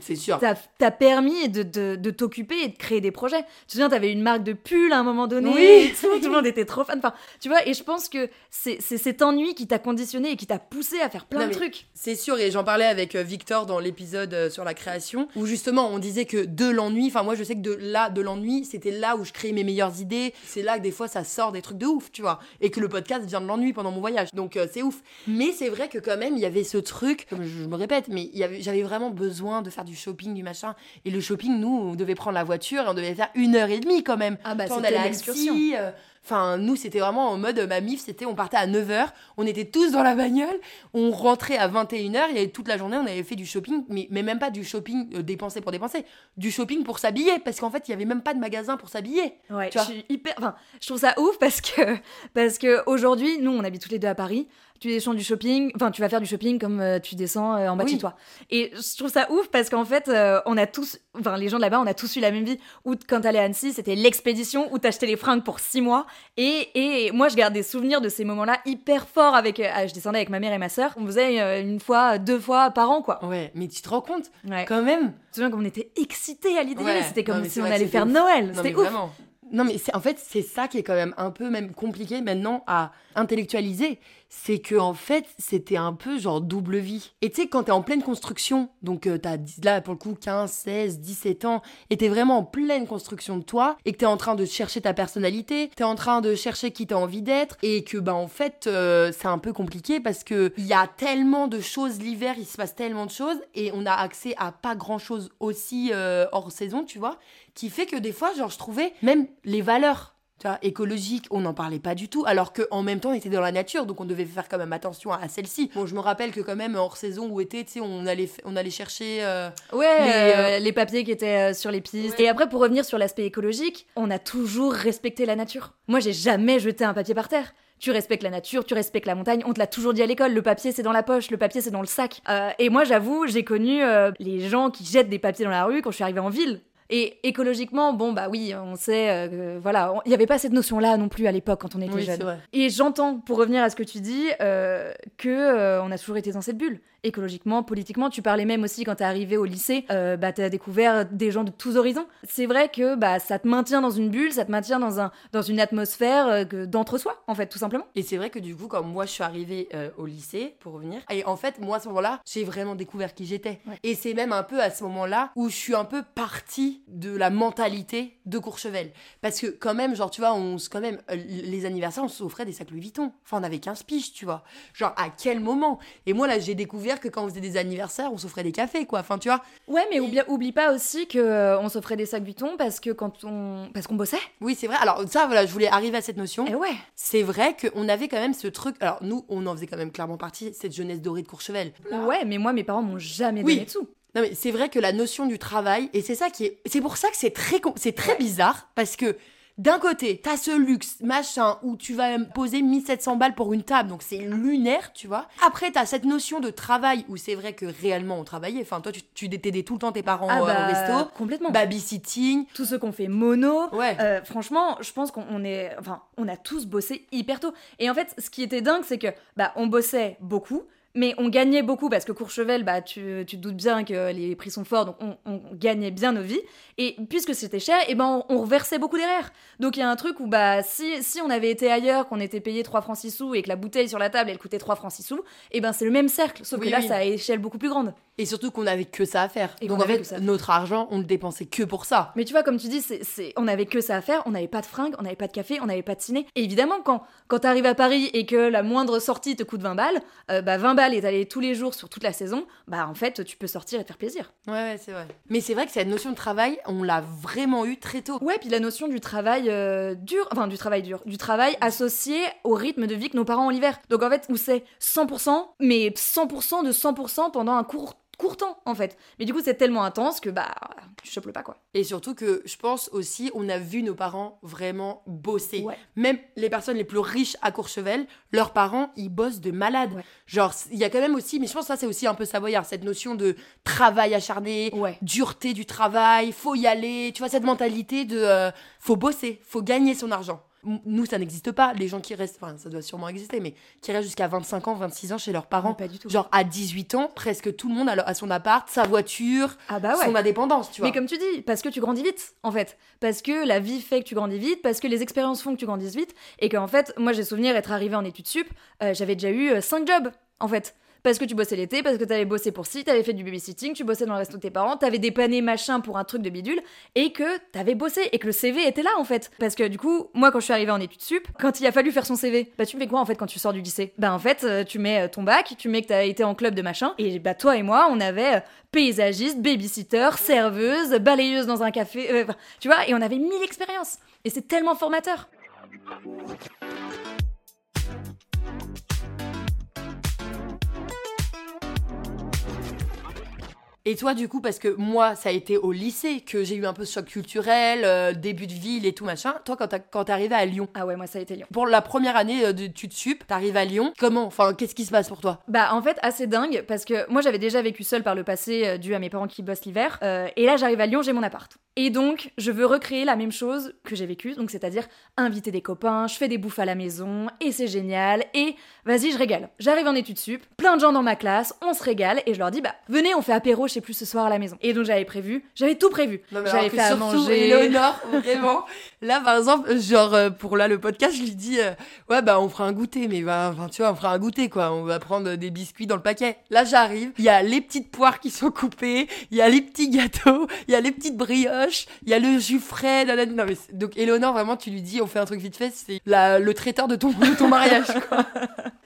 t'a permis de, de, de t'occuper et de créer des projets. Tu te souviens, t'avais une marque de pull à un moment donné. Oui. tout, tout le monde était trop fan. Enfin, tu vois, et je pense que c'est cet ennui qui t'a conditionné et qui t'a poussé à faire plein Non, de trucs. C'est sûr, et j'en parlais avec euh, Victor dans l'épisode euh, sur la création, où justement on disait que de l'ennui, enfin moi je sais que de là, de l'ennui, c'était là où je créais mes meilleures idées, c'est là que des fois ça sort des trucs de ouf, tu vois, et que le podcast vient de l'ennui pendant mon voyage, donc euh, c'est ouf. Mais c'est vrai que quand même il y avait ce truc, comme je, je me répète, mais j'avais vraiment besoin de faire du shopping, du machin, et le shopping, nous, on devait prendre la voiture et on devait faire une heure et demie quand même. Ah bah, c'était allait à l'excursion. Euh, Enfin, nous, c'était vraiment en mode, ma mif, c'était, on partait à 9h, on était tous dans la bagnole, on rentrait à 21h, et toute la journée, on avait fait du shopping, mais, mais même pas du shopping euh, dépensé pour dépenser, du shopping pour s'habiller, parce qu'en fait, il y avait même pas de magasin pour s'habiller. Ouais, Tu je suis hyper. Enfin, je trouve ça ouf parce que parce que aujourd'hui, nous, on habite tous les deux à Paris. Tu descends du shopping, enfin, tu vas faire du shopping comme euh, tu descends euh, en bas de chez toi. Et je trouve ça ouf parce qu'en fait, euh, on a tous, enfin, les gens de là-bas, on a tous eu la même vie. Où quand t'allais à Annecy, c'était l'expédition où t'achetais les fringues pour six mois. Et, et moi, je garde des souvenirs de ces moments-là hyper forts avec. ah, je descendais avec ma mère et ma sœur. On faisait une fois, deux fois par an, quoi. Ouais, mais tu te rends compte, Ouais. quand même Je me souviens qu'on était excités à l'idée. Ouais. C'était comme Non, si on allait faire ouf. Noël. C'était ouf. vraiment. Non, mais en fait, c'est ça qui est quand même un peu même compliqué maintenant à intellectualiser. C'est que, en fait, c'était un peu genre double vie. Et tu sais, quand t'es en pleine construction, donc euh, t'as là pour le coup 15, 16, 17 ans, et t'es vraiment en pleine construction de toi, et que t'es en train de chercher ta personnalité, t'es en train de chercher qui t'as envie d'être, et que, bah, en fait, euh, c'est un peu compliqué parce que il y a tellement de choses l'hiver, il se passe tellement de choses, et on a accès à pas grand chose aussi euh, hors saison, tu vois qui fait que des fois, genre, je trouvais même les valeurs tu vois, écologiques, on n'en parlait pas du tout, alors qu'en même temps, on était dans la nature, donc on devait faire quand même attention à celle-ci. Bon, je me rappelle que quand même, hors saison ou été, tu sais, on allait, on allait chercher... euh, Ouais, Les, euh, euh, les papiers qui étaient sur les pistes. Ouais. Et après, pour revenir sur l'aspect écologique, on a toujours respecté la nature. Moi, j'ai jamais jeté un papier par terre. Tu respectes la nature, tu respectes la montagne. On te l'a toujours dit à l'école. Le papier, c'est dans la poche. Le papier, c'est dans le sac. Euh, et moi, j'avoue, j'ai connu euh, les gens qui jettent des papiers dans la rue quand je suis arrivée en ville. Et écologiquement, bon, bah oui, on sait, euh, voilà, il n'y avait pas cette notion-là non plus à l'époque quand on était Oui, jeune. Et j'entends, pour revenir à ce que tu dis, euh, que euh, on a toujours été dans cette bulle. Écologiquement, politiquement, tu parlais même aussi quand t'es arrivé au lycée, euh, bah t'as découvert des gens de tous horizons. C'est vrai que bah ça te maintient dans une bulle, ça te maintient dans un dans une atmosphère euh, d'entre-soi, en fait, tout simplement. Et c'est vrai que du coup, quand moi je suis arrivée euh, au lycée, pour revenir, et en fait, moi à ce moment-là, j'ai vraiment découvert qui j'étais. Ouais. Et c'est même un peu à ce moment-là où je suis un peu partie de la mentalité de Courchevel. Parce que quand même, genre, tu vois, on se, quand même, euh, les anniversaires, on s'offrait des sacs Louis Vuitton. Enfin, on avait 15 piges, tu vois. Genre, à quel moment? Et moi, là, j'ai découvert que quand on faisait des anniversaires, on s'offrait des cafés, quoi. Enfin, tu vois. Ouais, mais oublie, oublie pas aussi que euh, on s'offrait des sacs Vuitton parce que quand on parce qu'on bossait. Oui, c'est vrai. Alors, ça, voilà, je voulais arriver à cette notion. Et ouais. C'est vrai qu'on avait quand même ce truc. Alors, nous, on en faisait quand même clairement partie, cette jeunesse dorée de Courchevel. Ouais, mais moi mes parents m'ont jamais Oui. donné de sous. Non mais c'est vrai que la notion du travail et c'est ça qui est c'est pour ça que c'est très c'est très bizarre parce que d'un côté, t'as ce luxe, machin, où tu vas poser 1700 balles pour une table, donc c'est lunaire, tu vois. Après, t'as cette notion de travail, où c'est vrai que réellement on travaillait. Enfin, toi, tu, tu t'aidais tout le temps tes parents Ah euh, bah, au resto. complètement. Babysitting. Tous ceux qu'on fait mono, Ouais. Euh, franchement, je pense qu'on on est, enfin, on a tous bossé hyper tôt. Et en fait, ce qui était dingue, c'est que, bah, on bossait beaucoup, mais on gagnait beaucoup parce que Courchevel, bah, tu, tu te doutes bien que les prix sont forts, donc on, on gagnait bien nos vies. Et puisque c'était cher, et ben, on, on reversait beaucoup derrière. Donc il y a un truc où, bah, si, si on avait été ailleurs, qu'on était payé 3 francs 6 sous et que la bouteille sur la table, elle coûtait 3 francs 6 sous, et ben, c'est le même cercle, sauf Oui, que là, oui. c'est à échelle beaucoup plus grande. Et surtout qu'on avait que ça à faire. Et Donc en fait, notre argent, on le dépensait que pour ça. Mais tu vois, comme tu dis, c'est, on avait que ça à faire, on n'avait pas de fringues, on n'avait pas de café, on n'avait pas de ciné. Et évidemment, quand, quand t'arrives à Paris et que la moindre sortie te coûte 20 balles, euh, bah 20 balles et t'allais tous les jours sur toute la saison, bah en fait, tu peux sortir et te faire plaisir. Ouais, ouais, c'est vrai. Mais c'est vrai que cette notion de travail, on l'a vraiment eu très tôt. Ouais, puis la notion du travail euh, dur, enfin du travail dur, du travail associé au rythme de vie que nos parents ont l'hiver. Donc en fait, où c'est 100%, mais 100% de 100% pendant un court, court temps, en fait. Mais du coup, c'est tellement intense que bah, tu chopes le pas, quoi. Et surtout que je pense aussi, on a vu nos parents vraiment bosser. Ouais. Même les personnes les plus riches à Courchevel, leurs parents, ils bossent de malade. Ouais. Genre, il y a quand même aussi, mais je pense que ça c'est aussi un peu savoyard, cette notion de travail acharné, Ouais. dureté du travail, faut y aller, tu vois, cette mentalité de euh, faut bosser, faut gagner son argent. Nous, ça n'existe pas. Les gens qui restent, enfin, ça doit sûrement exister, mais qui restent jusqu'à 25 ans, 26 ans chez leurs parents. Pas du tout. Genre, à 18 ans, presque tout le monde a, son appart, sa voiture, Ah bah ouais. son indépendance, tu vois. Mais comme tu dis, parce que tu grandis vite, en fait. Parce que la vie fait que tu grandis vite, parce que les expériences font que tu grandisses vite, et qu'en fait, moi j'ai souvenir être arrivée en études sup, euh, j'avais déjà eu 5 jobs, en fait. Parce que tu bossais l'été, parce que t'avais bossé pour ci, t'avais fait du babysitting, tu bossais dans le resto de tes parents, t'avais dépanné machin pour un truc de bidule, et que t'avais bossé, et que le CV était là en fait. Parce que du coup, moi quand je suis arrivée en études sup, quand il a fallu faire son CV, bah tu fais quoi en fait quand tu sors du lycée? Bah en fait, euh, tu mets euh, ton bac, tu mets que t'as été en club de machin, et bah toi et moi, on avait euh, paysagiste, babysitter, serveuse, balayeuse dans un café, tu vois, et on avait mille expériences. Et c'est tellement formateur. Et toi, du coup, parce que moi, ça a été au lycée que j'ai eu un peu ce choc culturel, euh, début de ville et tout machin. Toi, quand t'es arrivé à Lyon, Ah ouais, moi ça a été Lyon. pour la première année euh, d'études sup, t'arrives à Lyon. Comment Enfin, qu'est-ce qui se passe pour toi? Bah en fait assez dingue parce que moi j'avais déjà vécu seule par le passé euh, dû à mes parents qui bossent l'hiver euh, et là j'arrive à Lyon j'ai mon appart et donc je veux recréer la même chose que j'ai vécu donc c'est-à-dire inviter des copains je fais des bouffes à la maison et c'est génial et vas-y je régale j'arrive en études sup plein de gens dans ma classe on se régale et je leur dis bah venez on fait apéro je sais plus ce soir à la maison et donc j'avais prévu j'avais tout prévu j'avais fait à manger Éléonore, vraiment. Là, par exemple, genre, euh, pour là, le podcast, je lui dis, euh, ouais, bah, on fera un goûter, mais bah, enfin, tu vois, on fera un goûter, quoi. On va prendre des biscuits dans le paquet. Là, j'arrive, il y a les petites poires qui sont coupées, il y a les petits gâteaux, il y a les petites brioches, il y a le jus frais, nanani. Non, mais donc, Éléonore, vraiment, tu lui dis, on fait un truc vite fait, c'est la- le traiteur de ton, de ton mariage, quoi.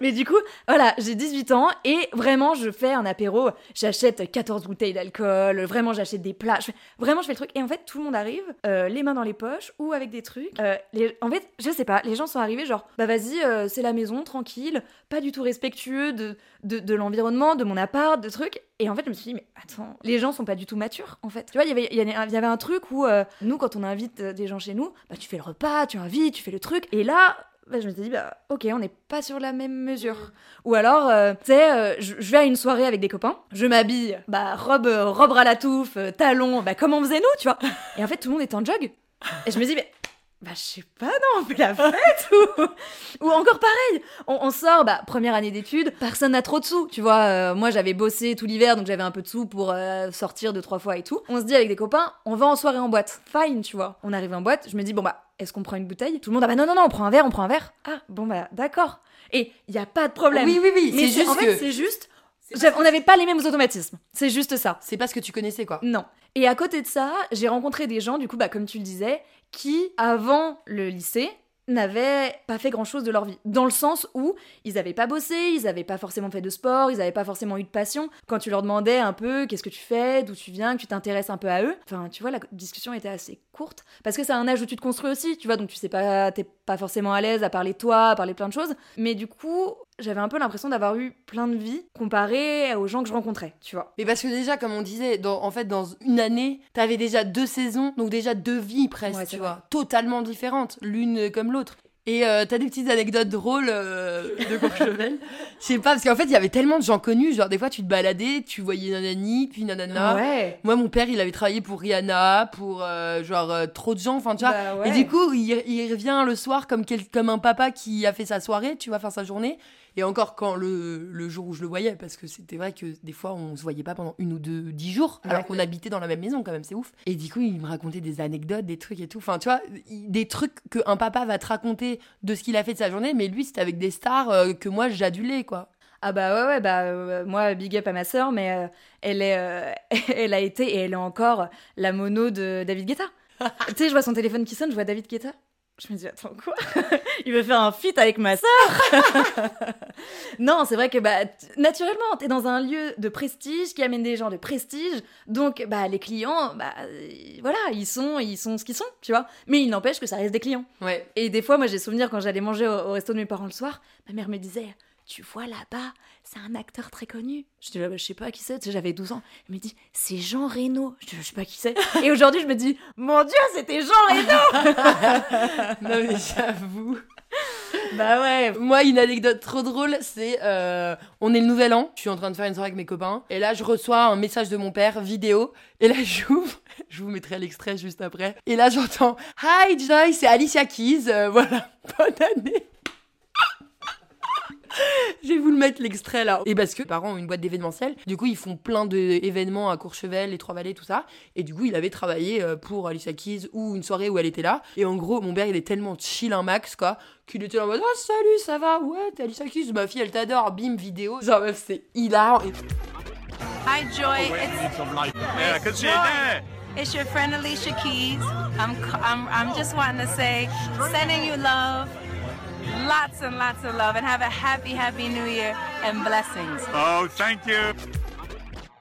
Mais du coup, voilà, j'ai 18 ans et vraiment, je fais un apéro. J'achète 14 bouteilles d'alcool, vraiment, j'achète des plats. je fais- vraiment, je fais le truc. Et en fait, tout le monde arrive, euh, les mains dans les poches ou avec des trucs. Euh, les- en fait, je sais pas, les gens sont arrivés genre, bah vas-y, euh, c'est la maison, tranquille, pas du tout respectueux de, de, de l'environnement, de mon appart, de trucs. Et en fait, je me suis dit, mais attends, les gens sont pas du tout matures, en fait. Tu vois, il y avait- il y avait- y avait un truc où, euh, nous, quand on invite euh, des gens chez nous, bah tu fais le repas, tu invites, tu fais le truc. Et là, bah, je me suis dit, bah, ok, on n'est pas sur la même mesure. Ou alors, euh, tu sais, euh, je, je vais à une soirée avec des copains, je m'habille, bah, robe, robe à la touffe, talons, bah, comme on faisait nous, tu vois. Et en fait, tout le monde est en jog. Et je me dis, mais. Bah, je sais pas, non, on fait la fête ou... ou encore pareil, on, on sort, bah, première année d'études, personne n'a trop de sous, tu vois. euh, moi, j'avais bossé tout l'hiver, donc j'avais un peu de sous pour euh, sortir deux, trois fois et tout. On se dit avec des copains, on va en soirée en boîte. Fine, tu vois. On arrive en boîte, je me dis, bon, bah, est-ce qu'on prend une bouteille? Tout le monde, ah bah non, non, non, on prend un verre, on prend un verre. Ah, bon, bah, d'accord. Et il y a pas de problème. Oui, oui, oui, Mais c'est juste en fait, que- c'est juste. On n'avait pas les mêmes automatismes. C'est juste ça. C'est pas ce que tu connaissais, quoi. Non. Et à côté de ça, j'ai rencontré des gens, du coup, bah, comme tu le disais, qui, avant le lycée, n'avaient pas fait grand chose de leur vie. Dans le sens où ils n'avaient pas bossé, ils n'avaient pas forcément fait de sport, ils n'avaient pas forcément eu de passion. Quand tu leur demandais un peu qu'est-ce que tu fais, d'où tu viens, que tu t'intéresses un peu à eux, enfin, tu vois, la discussion était assez courte. Parce que c'est un âge où tu te construis aussi, tu vois, donc tu sais pas, t'es pas forcément à l'aise à parler toi, à parler plein de choses. Mais du coup, j'avais un peu l'impression d'avoir eu plein de vies comparé aux gens que je rencontrais, tu vois. Mais parce que déjà, comme on disait, dans, en fait, dans une année, t'avais déjà deux saisons, donc déjà deux vies presque, Ouais, tu vois, totalement différentes, l'une comme l'autre. Et euh, t'as des petites anecdotes drôles euh, de Courchevel Je sais pas, parce qu'en fait, il y avait tellement de gens connus, genre des fois, tu te baladais, tu voyais nanani, puis nanana. Ouais. Moi, mon père, il avait travaillé pour Rihanna, pour euh, genre euh, trop de gens, enfin, tu vois. Bah ouais. Et du coup, il, il revient le soir comme, quel- comme un papa qui a fait sa soirée, tu vois, faire sa journée. Et encore quand le, le jour où je le voyais, parce que c'était vrai que des fois on se voyait pas pendant une ou deux, dix jours, alors Ouais. qu'on habitait dans la même maison quand même, c'est ouf. Et du coup, il me racontait des anecdotes, des trucs et tout. Enfin, tu vois, des trucs qu'un papa va te raconter de ce qu'il a fait de sa journée, mais lui, c'était avec des stars euh, que moi j'adulais, quoi. Ah bah ouais, ouais, bah euh, moi, big up à ma sœur, mais euh, elle, est, euh, elle a été et elle est encore la mono de David Guetta. tu sais, je vois son téléphone qui sonne, je vois David Guetta. Je me dis, attends, quoi? Il veut faire un feat avec ma sœur? Non, c'est vrai que bah, naturellement, t'es dans un lieu de prestige qui amène des gens de prestige, donc bah, les clients, bah, euh, voilà, ils sont, ils sont ce qu'ils sont, tu vois. Mais il n'empêche que ça reste des clients. Ouais. Et des fois, moi, j'ai souvenir quand j'allais manger au, au resto de mes parents le soir, ma mère me disait Tu vois là-bas, c'est un acteur très connu. Je dis Je sais pas qui c'est, j'avais 12 ans. Elle me dit C'est Jean Reno. Je dis Je sais pas qui c'est. Et aujourd'hui, je me dis Mon Dieu, c'était Jean Reno non mais j'avoue. Bah ouais. Moi, une anecdote trop drôle, c'est euh, on est le nouvel an, je suis en train de faire une soirée avec mes copains, et là je reçois un message de mon père vidéo, et là j'ouvre, je vous mettrai l'extrait juste après, et là j'entends Hi Joy, c'est Alicia Keys, euh, voilà, bonne année. Je vais vous le mettre l'extrait là. Et parce que parents ont une boîte d'événementiel, du coup ils font plein d'événements à Courchevel, les Trois-Vallées, tout ça. Et du coup il avait travaillé euh, pour Alicia Keys ou une soirée où elle était là. Et en gros, mon père il est tellement chill un max quoi, qu'il était là en mode Oh salut, ça va? Ouais, t'es Alicia Keys, ma fille elle t'adore, bim, vidéo. Genre meuf, c'est hilarant. Et- Hi, Joy. It's, Yeah, I can see it there. it's your friend Alicia Keys. I'm, c- I'm, I'm just wanting to say, sending you love, lots and lots of love, and have a happy, happy New Year and blessings. Oh, thank you.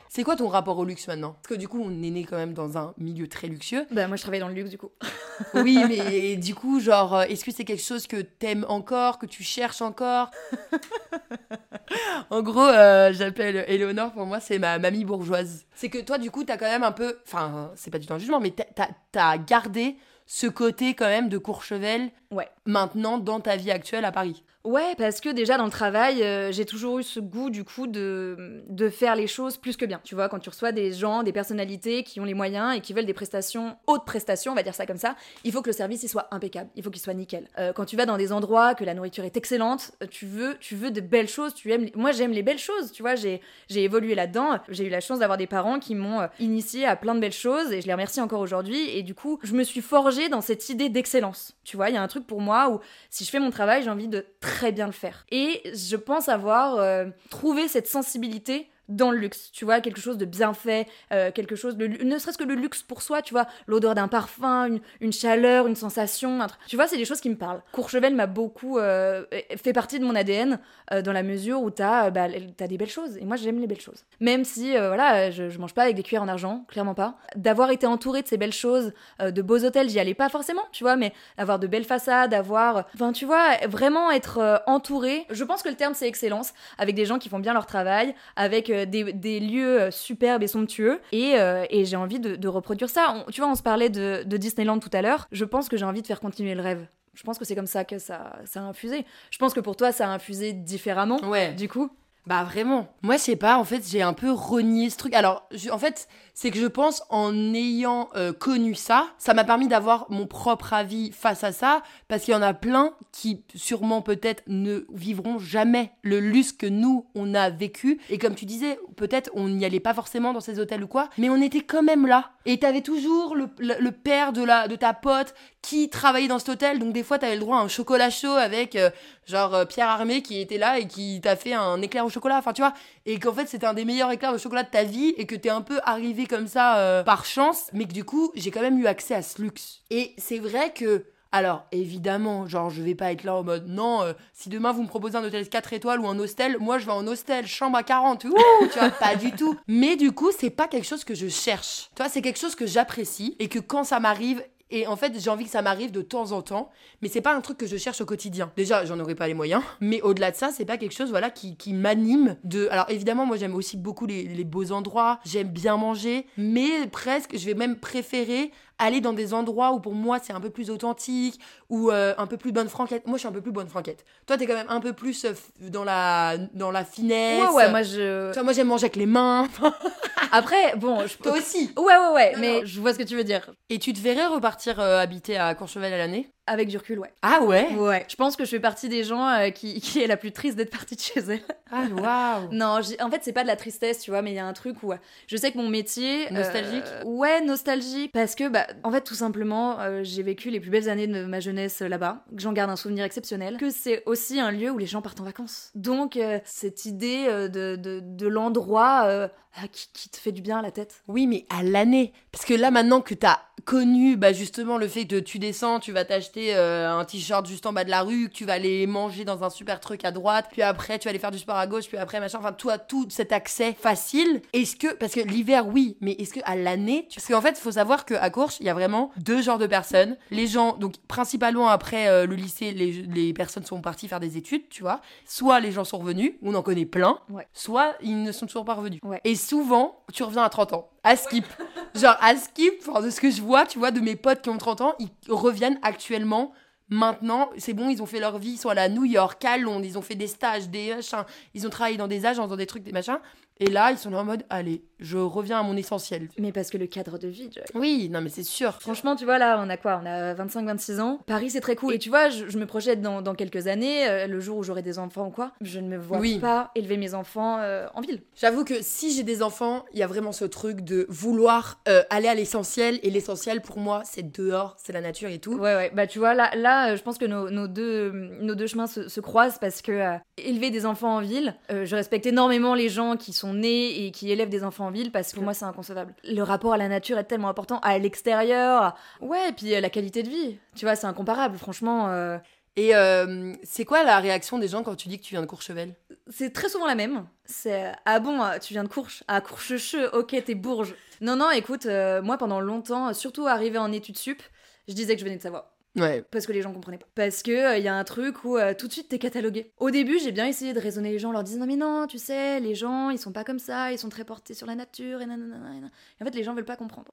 C'est quoi ton rapport au luxe maintenant? Parce que du coup, on est né quand même dans un milieu très luxueux. Bah moi, je travaille dans le luxe du coup. Oui, mais du coup, genre, euh, est-ce que c'est quelque chose que t'aimes encore, que tu cherches encore? En gros, euh, j'appelle Éléonore, pour moi, c'est ma mamie bourgeoise. C'est que toi, du coup, t'as quand même un peu... Enfin, c'est pas du tout un jugement, mais t'as- t'as t'as gardé ce côté quand même de Courchevel Ouais. maintenant dans ta vie actuelle à Paris? Ouais, parce que déjà dans le travail, euh, j'ai toujours eu ce goût du coup de, de faire les choses plus que bien. Tu vois, quand tu reçois des gens, des personnalités qui ont les moyens et qui veulent des prestations, hautes prestations, on va dire ça comme ça, il faut que le service il soit impeccable, il faut qu'il soit nickel. Euh, quand tu vas dans des endroits que la nourriture est excellente, euh, tu veux, tu veux de belles choses, tu aimes. Moi j'aime les belles choses, tu vois, j'ai évolué là-dedans. J'ai eu la chance d'avoir des parents qui m'ont initié à plein de belles choses et je les remercie encore aujourd'hui. Et du coup, je me suis forgée dans cette idée d'excellence. Tu vois, il y a un truc pour moi où si je fais mon travail, j'ai envie de très bien le faire. Et je pense avoir euh, trouvé cette sensibilité dans le luxe, tu vois, quelque chose de bien fait, euh, quelque chose de... Ne serait-ce que le luxe pour soi, tu vois, l'odeur d'un parfum, une, chaleur, une sensation, un. Tu vois, c'est des choses qui me parlent. Courchevel m'a beaucoup euh, fait partie de mon ADN euh, dans la mesure où t'as bah, des belles choses. Et moi, j'aime les belles choses. Même si, voilà, je, je mange pas avec des cuillères en argent, clairement pas. D'avoir été entourée de ces belles choses, de beaux hôtels, j'y allais pas forcément, tu vois, mais avoir de belles façades, avoir... Enfin, tu vois, vraiment être entourée. Je pense que le terme, c'est excellence, avec des gens qui font bien leur travail, avec euh, des, des lieux euh, superbes et somptueux. Et, euh, et j'ai envie de, de reproduire ça. On- tu vois, on se parlait de, de Disneyland tout à l'heure. Je pense que j'ai envie de faire continuer le rêve. Je pense que c'est comme ça que ça, ça a infusé. Je pense que pour toi, ça a infusé différemment. Ouais. Du coup, Bah vraiment. Moi, je sais pas, en fait, j'ai un peu renié ce truc. Alors, en fait, c'est que je pense en ayant euh, connu ça, ça m'a permis d'avoir mon propre avis face à ça, parce qu'il y en a plein qui, sûrement peut-être, ne vivront jamais le luxe que nous, on a vécu. Et comme tu disais, peut-être on n'y allait pas forcément dans ces hôtels ou quoi, mais on était quand même là. Et t'avais toujours le, le- le père de, la, de ta pote qui travaillait dans cet hôtel, donc des fois, t'avais le droit à un chocolat chaud avec, euh, genre, euh, Pierre Armé qui était là et qui t'a fait un éclair au chocolat, enfin, tu vois, et qu'en fait, c'était un des meilleurs éclairs de chocolat de ta vie et que t'es un peu arrivé comme ça euh, par chance, mais que du coup, j'ai quand même eu accès à ce luxe. Et c'est vrai que alors, évidemment, genre, je vais pas être là en mode non, euh, si demain vous me proposez un hôtel 4 étoiles ou un hostel, moi je vais en hostel, chambre à 40, ouh, tu vois, pas du tout. Mais du coup, c'est pas quelque chose que je cherche. Tu vois, c'est quelque chose que j'apprécie et que quand ça m'arrive, et en fait, j'ai envie que ça m'arrive de temps en temps, mais c'est pas un truc que je cherche au quotidien. Déjà, j'en aurais pas les moyens, mais au-delà de ça, c'est pas quelque chose voilà qui, m'anime de Alors évidemment, moi j'aime aussi beaucoup les, les beaux endroits, j'aime bien manger, mais presque je vais même préférer aller dans des endroits où pour moi c'est un peu plus authentique ou euh, un peu plus bonne franquette. Moi, je suis un peu plus bonne franquette. Toi, t'es quand même un peu plus euh, dans la dans la finesse. ouais, ouais, moi je. Tu vois, moi j'aime manger avec les mains. Après, bon, je Toi aussi. Ouais, ouais, ouais, Non, mais non. je vois ce que tu veux dire. Et tu te verrais repartir euh, habiter à Courchevel à l'année? Avec du recul, ouais. Ah ouais? Ouais. Je pense que je fais partie des gens euh, qui, qui est la plus triste d'être partie de chez elle. Ah waouh Non, en fait, c'est pas de la tristesse, tu vois, mais il y a un truc où euh, je sais que mon métier. euh, Nostalgique? Ouais, nostalgique. Parce que, bah, en fait, tout simplement, euh, j'ai vécu les plus belles années de ma jeunesse là-bas, que j'en garde un souvenir exceptionnel, que c'est aussi un lieu où les gens partent en vacances. Donc, cette idée de, de, de l'endroit ah, qui, qui te fait du bien à la tête. Oui, mais à l'année. Parce que là, maintenant que t'as connu bah, justement le fait que tu descends, tu vas t'acheter euh, un t-shirt juste en bas de la rue, que tu vas aller manger dans un super truc à droite, puis après tu vas aller faire du sport à gauche, puis après machin, enfin tout, tout cet accès facile. Est-ce que, parce que l'hiver, oui, mais est-ce que à l'année, tu- parce qu'en fait, il faut savoir qu'à Courche, il y a vraiment deux genres de personnes. Les gens, donc principalement après euh, le lycée, les, les personnes sont parties faire des études, tu vois. Soit les gens sont revenus, on en connaît plein, Ouais. soit ils ne sont toujours pas revenus. Ouais. Et souvent, tu reviens à 30 ans, à skip. Genre, à skip, de ce que je vois, tu vois, de mes potes qui ont 30 ans, ils reviennent actuellement. Maintenant, c'est bon, ils ont fait leur vie, ils sont allés à New York, à Londres, ils ont fait des stages, des machins, ils ont travaillé dans des agences, dans des trucs, des machins. Et là, ils sont là en mode, allez, je reviens à mon essentiel. Mais parce que le cadre de vie, Joy. Oui, non, mais c'est sûr. Franchement, tu vois, là, on a quoi? On a 25-26 ans. Paris, c'est très cool. Et tu vois, je, je me projette dans, dans quelques années, euh, le jour où j'aurai des enfants ou quoi. Je ne me vois Oui. pas élever mes enfants euh, en ville. J'avoue que si j'ai des enfants, il y a vraiment ce truc de vouloir euh, aller à l'essentiel. Et l'essentiel, pour moi, c'est dehors, c'est la nature et tout. Ouais, ouais. Bah, tu vois, là, là je pense que nos, nos deux, nos deux chemins se, se croisent parce que élever des enfants en ville, je respecte énormément les gens qui sont nés et qui élèvent des enfants en ville parce que pour moi, c'est inconcevable. Le rapport à la nature est tellement important, à l'extérieur. Ouais, et puis euh, la qualité de vie. Tu vois, c'est incomparable, franchement. euh, Et euh, c'est quoi la réaction des gens quand tu dis que tu viens de Courchevel? C'est très souvent la même. C'est ah bon, tu viens de Courche, ah Courchecheux, ok, t'es Bourges. Non non, écoute, moi pendant longtemps, surtout arrivé en études sup, je disais que je venais de Savoie. Ouais. Parce que les gens comprenaient pas. Parce que il y a un truc où euh, tout de suite t'es catalogué. Au début, j'ai bien essayé de raisonner les gens, en leur disant non mais non, tu sais, les gens ils sont pas comme ça, ils sont très portés sur la nature et nanana. et nanana. Et en fait, les gens veulent pas comprendre.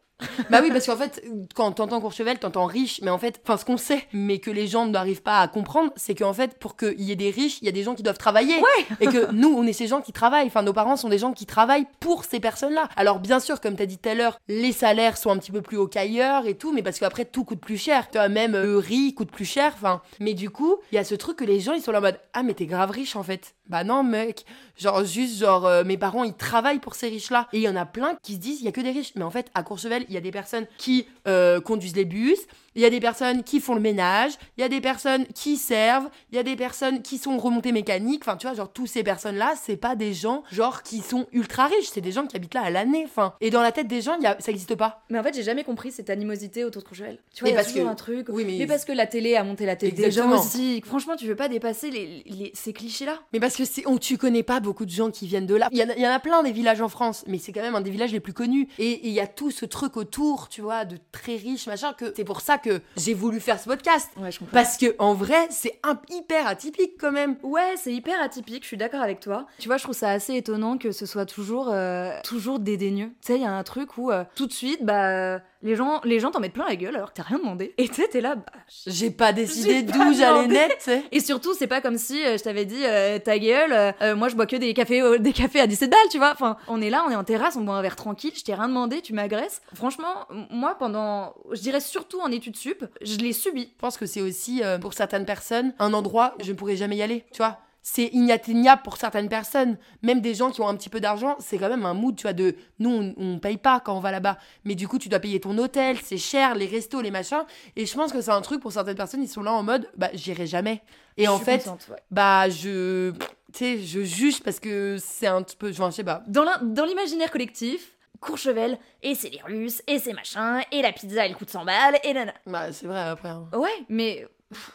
Bah oui, parce qu'en fait, quand t'entends Courchevel, t'entends riche, mais en fait, enfin, ce qu'on sait, mais que les gens n'arrivent pas à comprendre, c'est qu'en fait, pour qu'il y ait des riches, il y a des gens qui doivent travailler. Et que nous, on est ces gens qui travaillent. Enfin, nos parents sont des gens qui travaillent pour ces personnes-là. Alors, bien sûr, comme t'as dit tout à l'heure, les salaires sont un petit peu plus hauts qu'ailleurs et tout, mais parce qu'après, tout coûte plus cher. Tu vois, même euh, le riz coûte plus cher. Mais du coup, il y a ce truc que les gens, ils sont là en mode, ah, mais t'es grave riche, en fait. Bah non, mec. Genre, juste, genre, euh, mes parents, ils travaillent pour ces riches-là. Et il y en a plein qui se disent, il y a que des riches. Mais en fait, à Courchevel, il y a des personnes qui euh, conduisent les bus, il y a des personnes qui font le ménage, il y a des personnes qui servent, il y a des personnes qui sont remontées mécaniques. Enfin, tu vois, genre, tous ces personnes-là, c'est pas des gens, genre, qui sont ultra riches. C'est des gens qui habitent là à l'année. Enfin, et dans la tête des gens, y a... ça n'existe pas. Mais en fait, j'ai jamais compris cette animosité autour de Courchevel. Tu vois, Mais y a parce toujours que- un truc. oui, mais- parce que la télé a monté la tête des gens aussi. Franchement, tu veux pas dépasser les, les- ces clichés-là Mais parce que c'est, on, tu connais pas beaucoup de gens qui viennent de là. Il y, en a, il y en a plein des villages en France, mais c'est quand même un des villages les plus connus. Et et il y a tout ce truc autour, tu vois, de très riches, machin, que c'est pour ça que j'ai voulu faire ce podcast. Ouais, je comprends. Parce que en vrai, c'est hyper atypique quand même. Ouais, c'est hyper atypique, je suis d'accord avec toi. Tu vois, je trouve ça assez étonnant que ce soit toujours, euh, toujours dédaigneux. Tu sais, il y a un truc où euh, tout de suite, bah, les gens les gens t'en mettent plein la gueule alors que t'as rien demandé. Et tu sais, t'es là, bah. J'ai pas décidé d'où j'allais sais. Et surtout, c'est pas comme si euh, je t'avais dit, euh, ta gueule, euh, moi je bois que des cafés, des cafés à 17 balles, tu vois. Enfin, on est là, on est en terrasse, on boit un verre tranquille, je t'ai rien demandé, tu m'agresses. Franchement, moi pendant, je dirais surtout en études sup, je l'ai subi. Je pense que c'est aussi, pour certaines personnes, un endroit où je ne pourrais jamais y aller, tu vois. C'est inatteignable pour certaines personnes. Même des gens qui ont un petit peu d'argent, c'est quand même un mood, tu vois, de... Nous, on, on paye pas quand on va là-bas. Mais du coup, tu dois payer ton hôtel, c'est cher, les restos, les machins. Et je pense que c'est un truc pour certaines personnes, ils sont là en mode, bah, j'irai jamais. Et Je en fait, contente, ouais. bah, je... Tu sais, je juge parce que c'est un petit peu... Enfin, je sais pas. Dans l'imaginaire collectif, Courchevel, et c'est les Russes, et c'est machin, et la pizza elle coûte 100 balles, et nana. Bah, c'est vrai, après... hein. Ouais, mais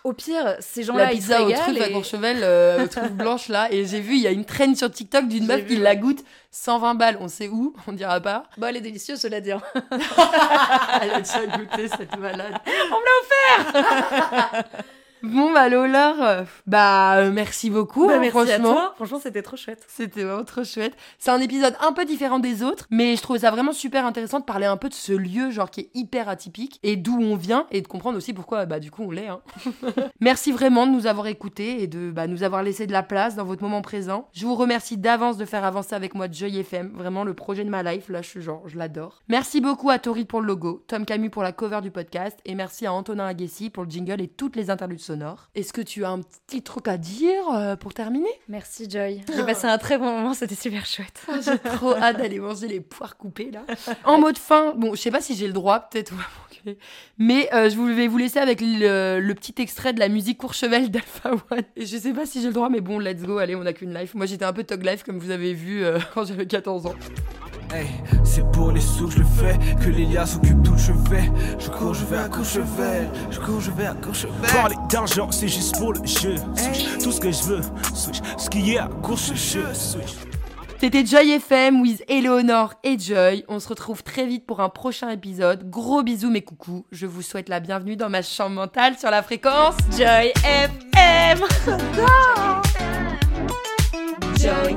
au pire, ces gens-là La ils se pizza au régalent truffe à et- Courchevel, euh, truffe blanche là, et j'ai vu, il y a une traîne sur TikTok d'une meuf vu, qui ouais. la goûte 120 balles, on sait où, on dira pas. Bah, elle est délicieuse, cela dit. hein. Elle a déjà goûté cette malade. Bon, bah Lola, euh, bah euh, merci beaucoup. Bah, hein, merci à franchement. toi. Franchement, c'était trop chouette. C'était vraiment trop chouette. C'est un épisode un peu différent des autres, mais je trouvais ça vraiment super intéressant de parler un peu de ce lieu, genre qui est hyper atypique, et d'où on vient, et de comprendre aussi pourquoi, bah du coup, on l'est. Hein. Merci vraiment de nous avoir écoutés et de bah, nous avoir laissé de la place dans votre moment présent. Je vous remercie d'avance de faire avancer avec moi Joy FM, vraiment le projet de ma life, là je suis genre, je l'adore. Merci beaucoup à Tori pour le logo, Tom Camus pour la cover du podcast, et merci à Antonin Agassi pour le jingle et toutes les interludes sonores. Est-ce que tu as un petit truc à dire euh, pour terminer? Merci Joy. J'ai passé un très bon moment, c'était super chouette. J'ai trop hâte d'aller manger les poires coupées là. En mode fin, bon, je sais pas si j'ai le droit, peut-être, on va m'engueuler. mais euh, je vais vous laisser avec le, le petit extrait de la musique Courchevel d'Alpha One. Et je sais pas si j'ai le droit, mais bon, let's go, allez, on a qu'une life. Moi j'étais un peu tog life comme vous avez vu euh, quand j'avais 14 ans. Hey, c'est pour les sous que je le fais, que Lilia s'occupe tout le chevet. Je cours, je vais à Courchevel, je cours, je vais à Courchevel. Parler d'argent, c'est juste pour le jeu. Switch, tout ce que je veux, switch, ce qui est à Courchevel, switch. C'était Joy FM with Eleonore et Joy. On se retrouve très vite pour un prochain épisode. Gros bisous mes coucous. Je vous souhaite la bienvenue dans ma chambre mentale sur la fréquence Joy FM Joy